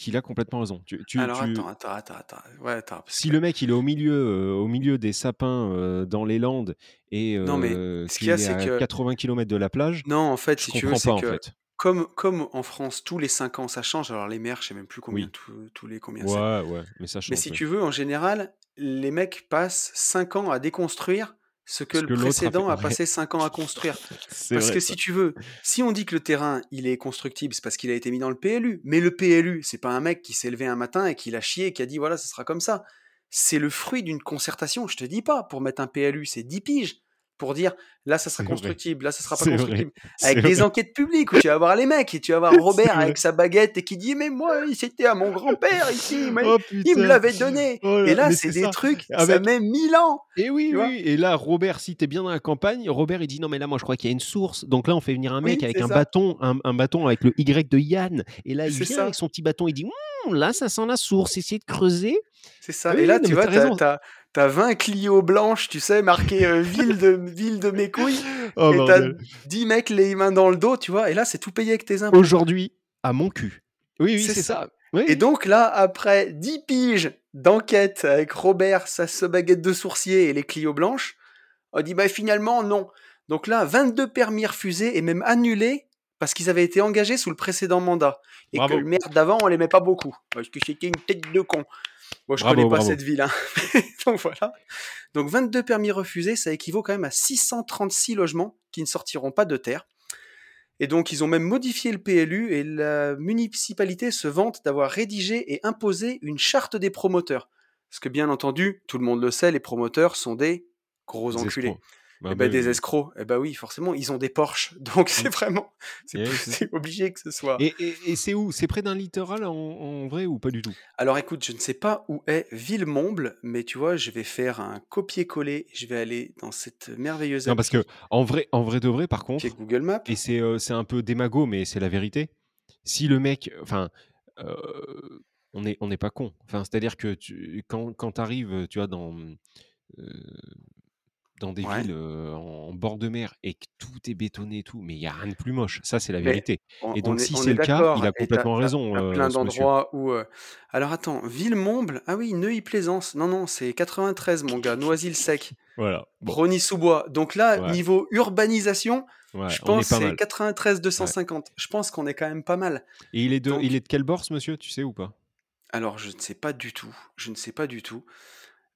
Speaker 2: qu'il a complètement raison. Tu, tu-
Speaker 1: Alors
Speaker 2: tu-
Speaker 1: attends, attends, attends, attends. Ouais, attends.
Speaker 2: si
Speaker 1: que-
Speaker 2: le mec il est au milieu, euh, au milieu des sapins euh, dans les Landes et
Speaker 1: Non, mais
Speaker 2: euh,
Speaker 1: ce
Speaker 2: qu'il
Speaker 1: y a,
Speaker 2: est
Speaker 1: c'est
Speaker 2: à
Speaker 1: que-
Speaker 2: 80 km de la plage,
Speaker 1: Non, en fait, si tu veux, c'est que
Speaker 2: fait.
Speaker 1: comme, comme en France, tous les 5 ans, ça change. Alors les maires, je sais même plus combien,
Speaker 2: Oui.
Speaker 1: tous, tous les combien.
Speaker 2: Ouais, ouais, mais ça change.
Speaker 1: Mais si
Speaker 2: ouais.
Speaker 1: tu veux, en général, les mecs passent 5 ans à déconstruire ce que
Speaker 2: Ce
Speaker 1: le
Speaker 2: que l'autre a
Speaker 1: précédent a, passé 5 ans à construire. (laughs) Parce
Speaker 2: vrai,
Speaker 1: que
Speaker 2: ça.
Speaker 1: si tu veux, si on dit que le terrain, il est constructible, c'est parce qu'il a été mis dans le PLU. Mais le PLU, c'est pas un mec qui s'est levé un matin et qui l'a chié et qui a dit voilà, ce sera comme ça. C'est le fruit d'une concertation. Je te dis pas, pour mettre un PLU, c'est 10 piges. Pour dire là, ça sera
Speaker 2: vrai.
Speaker 1: constructible, là, ça sera pas constructible. (laughs) Avec des
Speaker 2: vrai.
Speaker 1: enquêtes publiques où tu vas voir les mecs et tu vas voir (laughs) Robert
Speaker 2: vrai.
Speaker 1: avec sa baguette et qui dit mais moi, c'était à mon grand-père ici, mais
Speaker 2: Oh
Speaker 1: il me l'avait donné.
Speaker 2: Oh là,
Speaker 1: et là, c'est des
Speaker 2: ça.
Speaker 1: trucs, ça
Speaker 2: Avec-
Speaker 1: met 1000 ans.
Speaker 2: Et oui,
Speaker 1: Tu vois
Speaker 2: oui. Et là, Robert, si t'es bien dans la campagne, Robert, il dit non, mais là, moi, je crois qu'il y a une source. Donc là, on fait venir un mec
Speaker 1: Oui,
Speaker 2: avec un
Speaker 1: ça.
Speaker 2: bâton, un, un bâton avec le Y de Yann. Et là, il vient
Speaker 1: ça.
Speaker 2: avec son petit bâton. Il dit là, ça sent la source. Essayez de creuser.
Speaker 1: C'est ça.
Speaker 2: Oui,
Speaker 1: et là,
Speaker 2: non,
Speaker 1: tu vois,
Speaker 2: t'as
Speaker 1: t'as
Speaker 2: raison.
Speaker 1: T'as- t'as 20 Clio blanches, tu sais, marqué euh, ville, de, (laughs) ville de mes couilles.
Speaker 2: Oh,
Speaker 1: et t'as
Speaker 2: bordel.
Speaker 1: 10 mecs les mains dans le dos, tu vois. Et là, c'est tout payé avec tes impôts.
Speaker 2: Aujourd'hui, à mon cul. Oui, oui,
Speaker 1: C'est ça.
Speaker 2: ça. Oui,
Speaker 1: Et donc là, après 10 piges d'enquête avec Robert, sa, sa baguette de sourcier et les Clio blanches, on dit bah finalement non. Donc là, 22 permis refusés et même annulés parce qu'ils avaient été engagés sous le précédent mandat. Et
Speaker 2: Bravo.
Speaker 1: que le maire d'avant, on l'aimait pas beaucoup. Parce que c'était une tête de con. Bon, je
Speaker 2: Bravo,
Speaker 1: connais pas
Speaker 2: bravo.
Speaker 1: cette ville. hein. (laughs) Donc voilà. Donc 22 permis refusés, ça équivaut quand même à 636 logements qui ne sortiront pas de terre. Et donc, ils ont même modifié le PLU et la municipalité se vante d'avoir rédigé et imposé une charte des promoteurs. Parce que, bien entendu, tout le monde le sait, les promoteurs sont des gros enculés.
Speaker 2: escrocs. Bah,
Speaker 1: Eh ben,
Speaker 2: bah,
Speaker 1: des escrocs. Eh ben oui, forcément, ils ont des Porsche. (laughs) Donc, c'est vraiment. C'est obligé que ce soit.
Speaker 2: Et, et- et c'est où? C'est près d'un littoral en, en vrai ou pas du tout?
Speaker 1: Alors, écoute, je ne sais pas où est Villemomble, mais tu vois, je vais faire un copier-coller. Je vais aller dans cette merveilleuse
Speaker 2: Non, parce que en vrai, en vrai de vrai, par contre,
Speaker 1: est Google Maps.
Speaker 2: et c'est euh, c'est un peu démago, mais c'est la vérité. Si le mec, enfin, euh, on n'est on pas con. Enfin, c'est-à-dire que tu, quand, quand tu arrives, tu vois, dans, euh, dans des
Speaker 1: Ouais.
Speaker 2: villes euh, en, bord de mer et que tout est bétonné et tout, mais il y a rien de plus moche. Ça, c'est la vérité
Speaker 1: on
Speaker 2: et
Speaker 1: on
Speaker 2: donc
Speaker 1: est
Speaker 2: si c'est
Speaker 1: est
Speaker 2: le cas, il a complètement raison,
Speaker 1: as
Speaker 2: heu,
Speaker 1: plein d'endroits où, alors attends, Villemomble, ah oui, Neuilly-Plaisance, non, non, c'est 93 mon gars, Noisy-le-Sec,
Speaker 2: Voilà, bon.
Speaker 1: Rosny-sous-Bois. Donc là,
Speaker 2: Ouais.
Speaker 1: niveau urbanisation,
Speaker 2: Ouais,
Speaker 1: je pense c'est
Speaker 2: mal.
Speaker 1: 93
Speaker 2: Ouais.
Speaker 1: 250. Je pense qu'on est quand même pas mal.
Speaker 2: Et il est de il
Speaker 1: Donc
Speaker 2: est de quel bord ce monsieur, tu sais ou pas?
Speaker 1: alors je ne sais pas du tout, je ne sais pas du tout.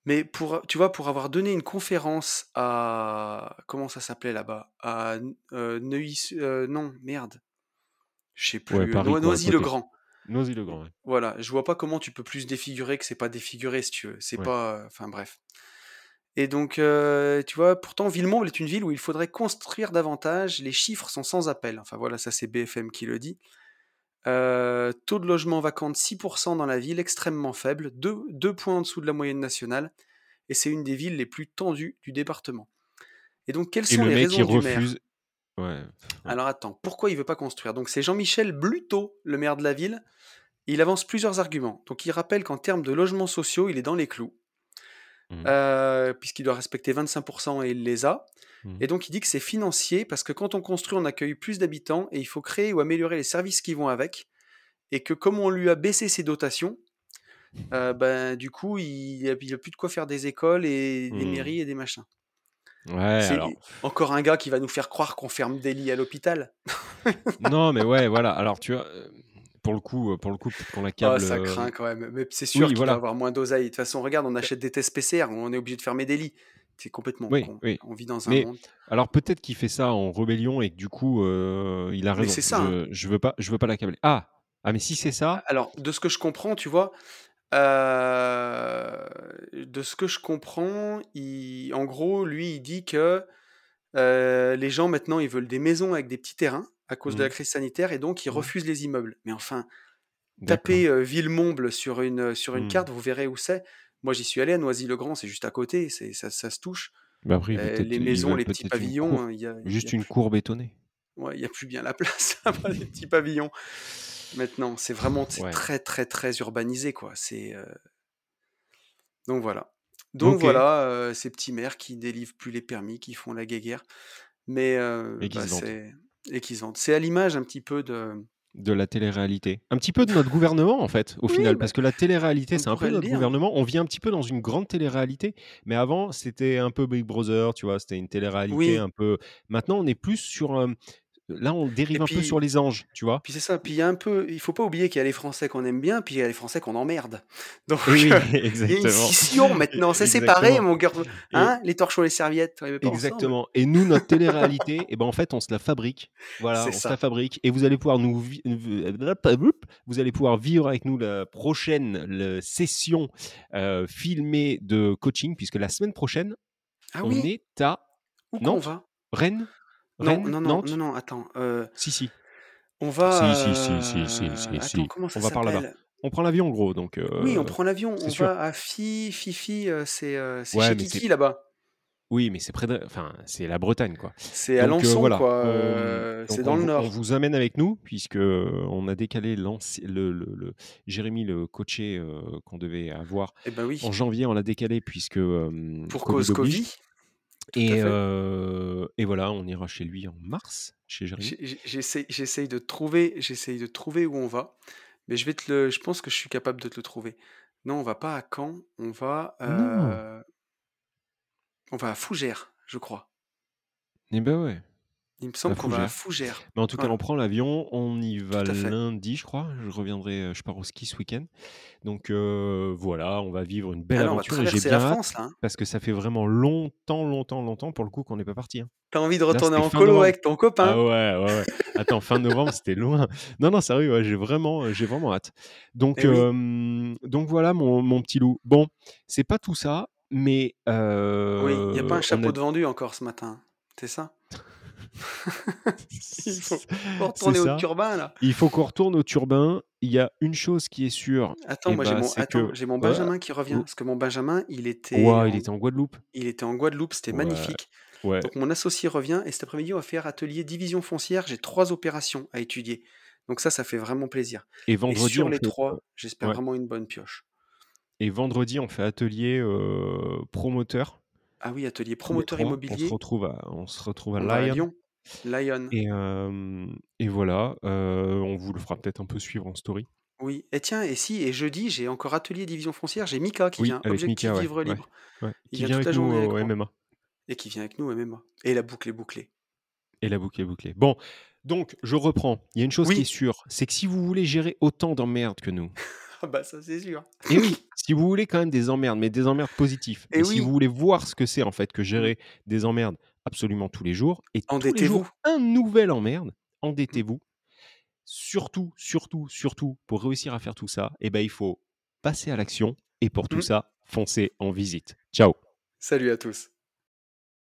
Speaker 1: Mais pour, tu vois, pour avoir donné une conférence à comment ça s'appelait là-bas? À heu, Neuilly heu, non, merde. Je sais plus. Noisy-le-Grand.
Speaker 2: Noisy-le-Grand, ouais.
Speaker 1: Voilà, je vois pas comment tu peux plus défigurer que c'est pas défiguré si tu veux. C'est
Speaker 2: Ouais.
Speaker 1: pas, enfin bref. Et donc, heu, tu vois, pourtant Villemomble est une ville où il faudrait construire davantage, les chiffres sont sans appel. Enfin voilà, ça c'est BFM qui le dit. Heu, taux de logement vacant de 6 dans la ville, extrêmement faible, 2- 2 points en dessous de la moyenne nationale et c'est une des villes les plus tendues du département. Et donc quelles
Speaker 2: Et
Speaker 1: sont
Speaker 2: le
Speaker 1: les
Speaker 2: mec,
Speaker 1: raisons du maire?
Speaker 2: refuse ouais, ouais.
Speaker 1: Alors attends, pourquoi il veut pas construire? Donc c'est Jean-Michel Bluteau, le maire de la ville. Il avance plusieurs arguments. Donc il rappelle qu'en termes de logements sociaux, il est dans les clous.
Speaker 2: Mmh.
Speaker 1: Heu, puisqu'il doit respecter 25% et il les a.
Speaker 2: Mmh.
Speaker 1: Et donc il dit que c'est financier parce que quand on construit, on accueille plus d'habitants et il faut créer ou améliorer les services qui vont avec. Et que comme on lui a baissé ses dotations, heu, ben, du coup, il a il a plus de quoi faire des écoles et des
Speaker 2: Mmh.
Speaker 1: mairies et des machins.
Speaker 2: Ouais,
Speaker 1: C'est
Speaker 2: alors
Speaker 1: encore un gars qui va nous faire croire qu'on ferme des lits à l'hôpital. (laughs)
Speaker 2: Non, mais ouais, voilà. Alors tu vois, heu, pour le coup, heu, pour le coup, qu'on
Speaker 1: Oh
Speaker 2: l'accable,
Speaker 1: ça
Speaker 2: heu
Speaker 1: craint quand même, mais c'est sûr
Speaker 2: oui,
Speaker 1: qu'il
Speaker 2: voilà.
Speaker 1: avoir moins d'oseille. De toute façon, regarde, on achète des tests PCR, on est obligé de fermer des lits. C'est complètement
Speaker 2: Oui,
Speaker 1: con.
Speaker 2: oui.
Speaker 1: On vit dans un
Speaker 2: Mais
Speaker 1: monde
Speaker 2: alors peut-être qu'il fait ça en rébellion et que du coup, heu, il a
Speaker 1: Mais
Speaker 2: raison.
Speaker 1: c'est ça, hein.
Speaker 2: Je je veux pas je veux pas l'accabler. Ah! Ah mais si c'est ça
Speaker 1: alors de ce que je comprends, tu vois, heu, de ce que je comprends, il en gros, lui, il dit que, heu, les gens maintenant, ils veulent des maisons avec des petits terrains à cause de la
Speaker 2: Mmh.
Speaker 1: crise sanitaire et donc ils
Speaker 2: Mmh.
Speaker 1: refusent les immeubles. Mais enfin, tapez, heu, Villemomble sur une, sur une
Speaker 2: Mmh.
Speaker 1: carte, vous verrez où c'est. Moi, j'y suis allé à Noisy-le-Grand, c'est juste à côté, c'est ça ça se touche.
Speaker 2: Bah après,
Speaker 1: Heu, les maisons, les petits pavillons,
Speaker 2: cour,
Speaker 1: heu, il y a y
Speaker 2: juste
Speaker 1: a
Speaker 2: une
Speaker 1: plus
Speaker 2: cour bétonnée.
Speaker 1: ouais, il y a plus bien la place (laughs) les petits pavillons. Maintenant, c'est vraiment
Speaker 2: Ouais.
Speaker 1: très, très, très urbanisé, quoi. C'est, heu donc voilà. Donc voilà, heu, ces petits maires qui délivrent plus les permis, qui font la guéguerre. Mais,
Speaker 2: Et qui
Speaker 1: bah,
Speaker 2: se vantent.
Speaker 1: C'est à l'image un petit peu de
Speaker 2: De la télé-réalité. Un petit peu de notre gouvernement, en fait, au
Speaker 1: Oui,
Speaker 2: final,
Speaker 1: bah,
Speaker 2: parce que la télé-réalité, c'est un peu notre gouvernement. On vit un petit peu dans une grande télé-réalité, mais avant, c'était un peu Big Brother, tu vois? C'était une télé-réalité
Speaker 1: Oui.
Speaker 2: un peu maintenant, on est plus sur, hem, là, on dérive un peu sur les anges, tu vois?
Speaker 1: puis c'est ça, puis il y a un peu il faut pas oublier qu'il y a les Français qu'on aime bien, puis il y a les Français qu'on emmerde. (laughs) Donc,
Speaker 2: oui,
Speaker 1: heu, (laughs) il y a une scission maintenant, (laughs) c'est séparé mon cœur
Speaker 2: et
Speaker 1: hein? Les torchons, les serviettes, on les pas ensemble.
Speaker 2: Exactement et nous, notre télé-réalité et ben, en fait, on se la fabrique. Voilà, on se la
Speaker 1: ça.
Speaker 2: fabrique et vous allez pouvoir nous vi v vous allez pouvoir vivre avec nous la prochaine le session, filmée de coaching puisque la semaine prochaine,
Speaker 1: Ah
Speaker 2: on
Speaker 1: oui?
Speaker 2: est à
Speaker 1: Où qu'on
Speaker 2: Nantes?
Speaker 1: va?
Speaker 2: Rennes?
Speaker 1: Non,
Speaker 2: Rennes?
Speaker 1: non, non, non,
Speaker 2: Nantes?
Speaker 1: non, attends, heu
Speaker 2: Si, si.
Speaker 1: on
Speaker 2: Si, si, si, si, si,
Speaker 1: va,
Speaker 2: si,
Speaker 1: heu, attends,
Speaker 2: si,
Speaker 1: comment
Speaker 2: on
Speaker 1: ça
Speaker 2: va par là-bas.
Speaker 1: s'appelle?
Speaker 2: On prend l'avion, gros, donc
Speaker 1: Oui, on
Speaker 2: heu,
Speaker 1: prend l'avion,
Speaker 2: c'est
Speaker 1: on
Speaker 2: sûr.
Speaker 1: va à Fi Fifi, c'est, heu, c'est
Speaker 2: Ouais,
Speaker 1: chez
Speaker 2: mais c'est
Speaker 1: Kiki là-bas.
Speaker 2: oui, mais c'est près de enfin, c'est la Bretagne, quoi.
Speaker 1: C'est
Speaker 2: Donc
Speaker 1: Alençon
Speaker 2: voilà,
Speaker 1: quoi,
Speaker 2: on,
Speaker 1: c'est dans
Speaker 2: on
Speaker 1: le
Speaker 2: vous on
Speaker 1: nord.
Speaker 2: vous amène avec nous puisque, on a décalé l'anci le le le Jérémy, le coaché, qu'on devait avoir
Speaker 1: Et bah,
Speaker 2: en janvier, on l'a décalé puisque,
Speaker 1: Pour
Speaker 2: covid
Speaker 1: cause
Speaker 2: oblige
Speaker 1: Covid.
Speaker 2: Et voilà, on ira chez lui en mars, chez Jérémy.
Speaker 1: J'essaye de trouver j'essaye de trouver où on va, mais je vais te le je pense que je suis capable de te le trouver. Non, on va pas à Caen, on va, on va à Fougères, je crois.
Speaker 2: Et bah, ouais,
Speaker 1: Il me semble qu'on va à
Speaker 2: Fougères. Mais en tout cas, on prend l'avion, on y va lundi, je crois. Je reviendrai, heu, je pars au ski ce week-end. Donc heu, voilà, on va vivre une belle
Speaker 1: Ah
Speaker 2: aventure et j'ai
Speaker 1: traverser la
Speaker 2: bien
Speaker 1: France
Speaker 2: hâte
Speaker 1: là, hein.
Speaker 2: parce que ça fait vraiment longtemps, longtemps, longtemps pour le coup qu'on n'est pas partis, hein.
Speaker 1: Tu as envie de retourner en colo
Speaker 2: novembre.
Speaker 1: avec ton
Speaker 2: Ah
Speaker 1: copain?
Speaker 2: ouais, ouais, ouais. Attends, fin novembre, c'était loin. Non, non, sérieux, ouais, j'ai vraiment, heu, j'ai vraiment hâte. Donc
Speaker 1: oui.
Speaker 2: hem, donc voilà mon mon petit loup. Bon, c'est pas tout ça, mais
Speaker 1: Oui, il y a pas un
Speaker 2: a
Speaker 1: chapeau de vendu encore ce matin, c'est ça? (laughs) (laughs) Il faut faut
Speaker 2: C'est
Speaker 1: retourner au
Speaker 2: ça.
Speaker 1: turbin là.
Speaker 2: Il faut qu'on retourne au turbin. Il y a une chose qui est sûre
Speaker 1: Attends,
Speaker 2: et
Speaker 1: moi j'ai
Speaker 2: bah,
Speaker 1: mon attends,
Speaker 2: que ouais,
Speaker 1: benjamin qui revient, parce que mon benjamin, il était
Speaker 2: il
Speaker 1: en
Speaker 2: était en Guadeloupe?
Speaker 1: il était en Guadeloupe, c'était
Speaker 2: Ouais,
Speaker 1: magnifique.
Speaker 2: ouais.
Speaker 1: Donc mon associé revient et cet après-midi, on va faire atelier division foncière. J'ai 3 opérations à étudier. Donc ça, ça fait vraiment plaisir
Speaker 2: Et
Speaker 1: et
Speaker 2: vendredi,
Speaker 1: sur
Speaker 2: on
Speaker 1: les
Speaker 2: fait,
Speaker 1: 3, j'espère vraiment une bonne pioche.
Speaker 2: Et vendredi, on fait atelier, heu, promoteur.
Speaker 1: Ah oui, atelier promoteur
Speaker 2: 3, on se
Speaker 1: immobilier.
Speaker 2: retrouve à on se retrouve à
Speaker 1: On. Lyon. Lion.
Speaker 2: Et, voilà, on vous le fera peut-être un peu suivre en story.
Speaker 1: Oui et tiens et si et jeudi, j'ai encore atelier division foncière, j'ai Mika qui
Speaker 2: Oui,
Speaker 1: vient,
Speaker 2: avec
Speaker 1: Objectif
Speaker 2: Mika, ouais,
Speaker 1: Vivre
Speaker 2: ouais,
Speaker 1: Libre.
Speaker 2: ouais,
Speaker 1: Il
Speaker 2: qui
Speaker 1: vient
Speaker 2: avec nous
Speaker 1: avec
Speaker 2: au MMA.
Speaker 1: et qui vient avec nous au MMA et la boucle est bouclée.
Speaker 2: Et la boucle est bouclée. Bon, donc je reprends. Il y a une chose qui est sûre, c'est que si vous voulez gérer autant d'emmerdes que nous (laughs)
Speaker 1: bah ça, c'est sûr.
Speaker 2: et oui, si vous voulez quand même des emmerdes, mais des emmerdes positifs
Speaker 1: Et
Speaker 2: et si vous voulez voir ce que c'est en fait que gérer des emmerdes absolument tous les jours et tous les
Speaker 1: Endettez-vous.
Speaker 2: jours un nouvel emmerde,
Speaker 1: Mmh.
Speaker 2: endettez-vous. Surtout, surtout, surtout pour réussir à faire tout ça, et bah, il faut passer à l'action et pour tout
Speaker 1: Mmh.
Speaker 2: ça, foncez en visite. Ciao.
Speaker 1: Salut à tous.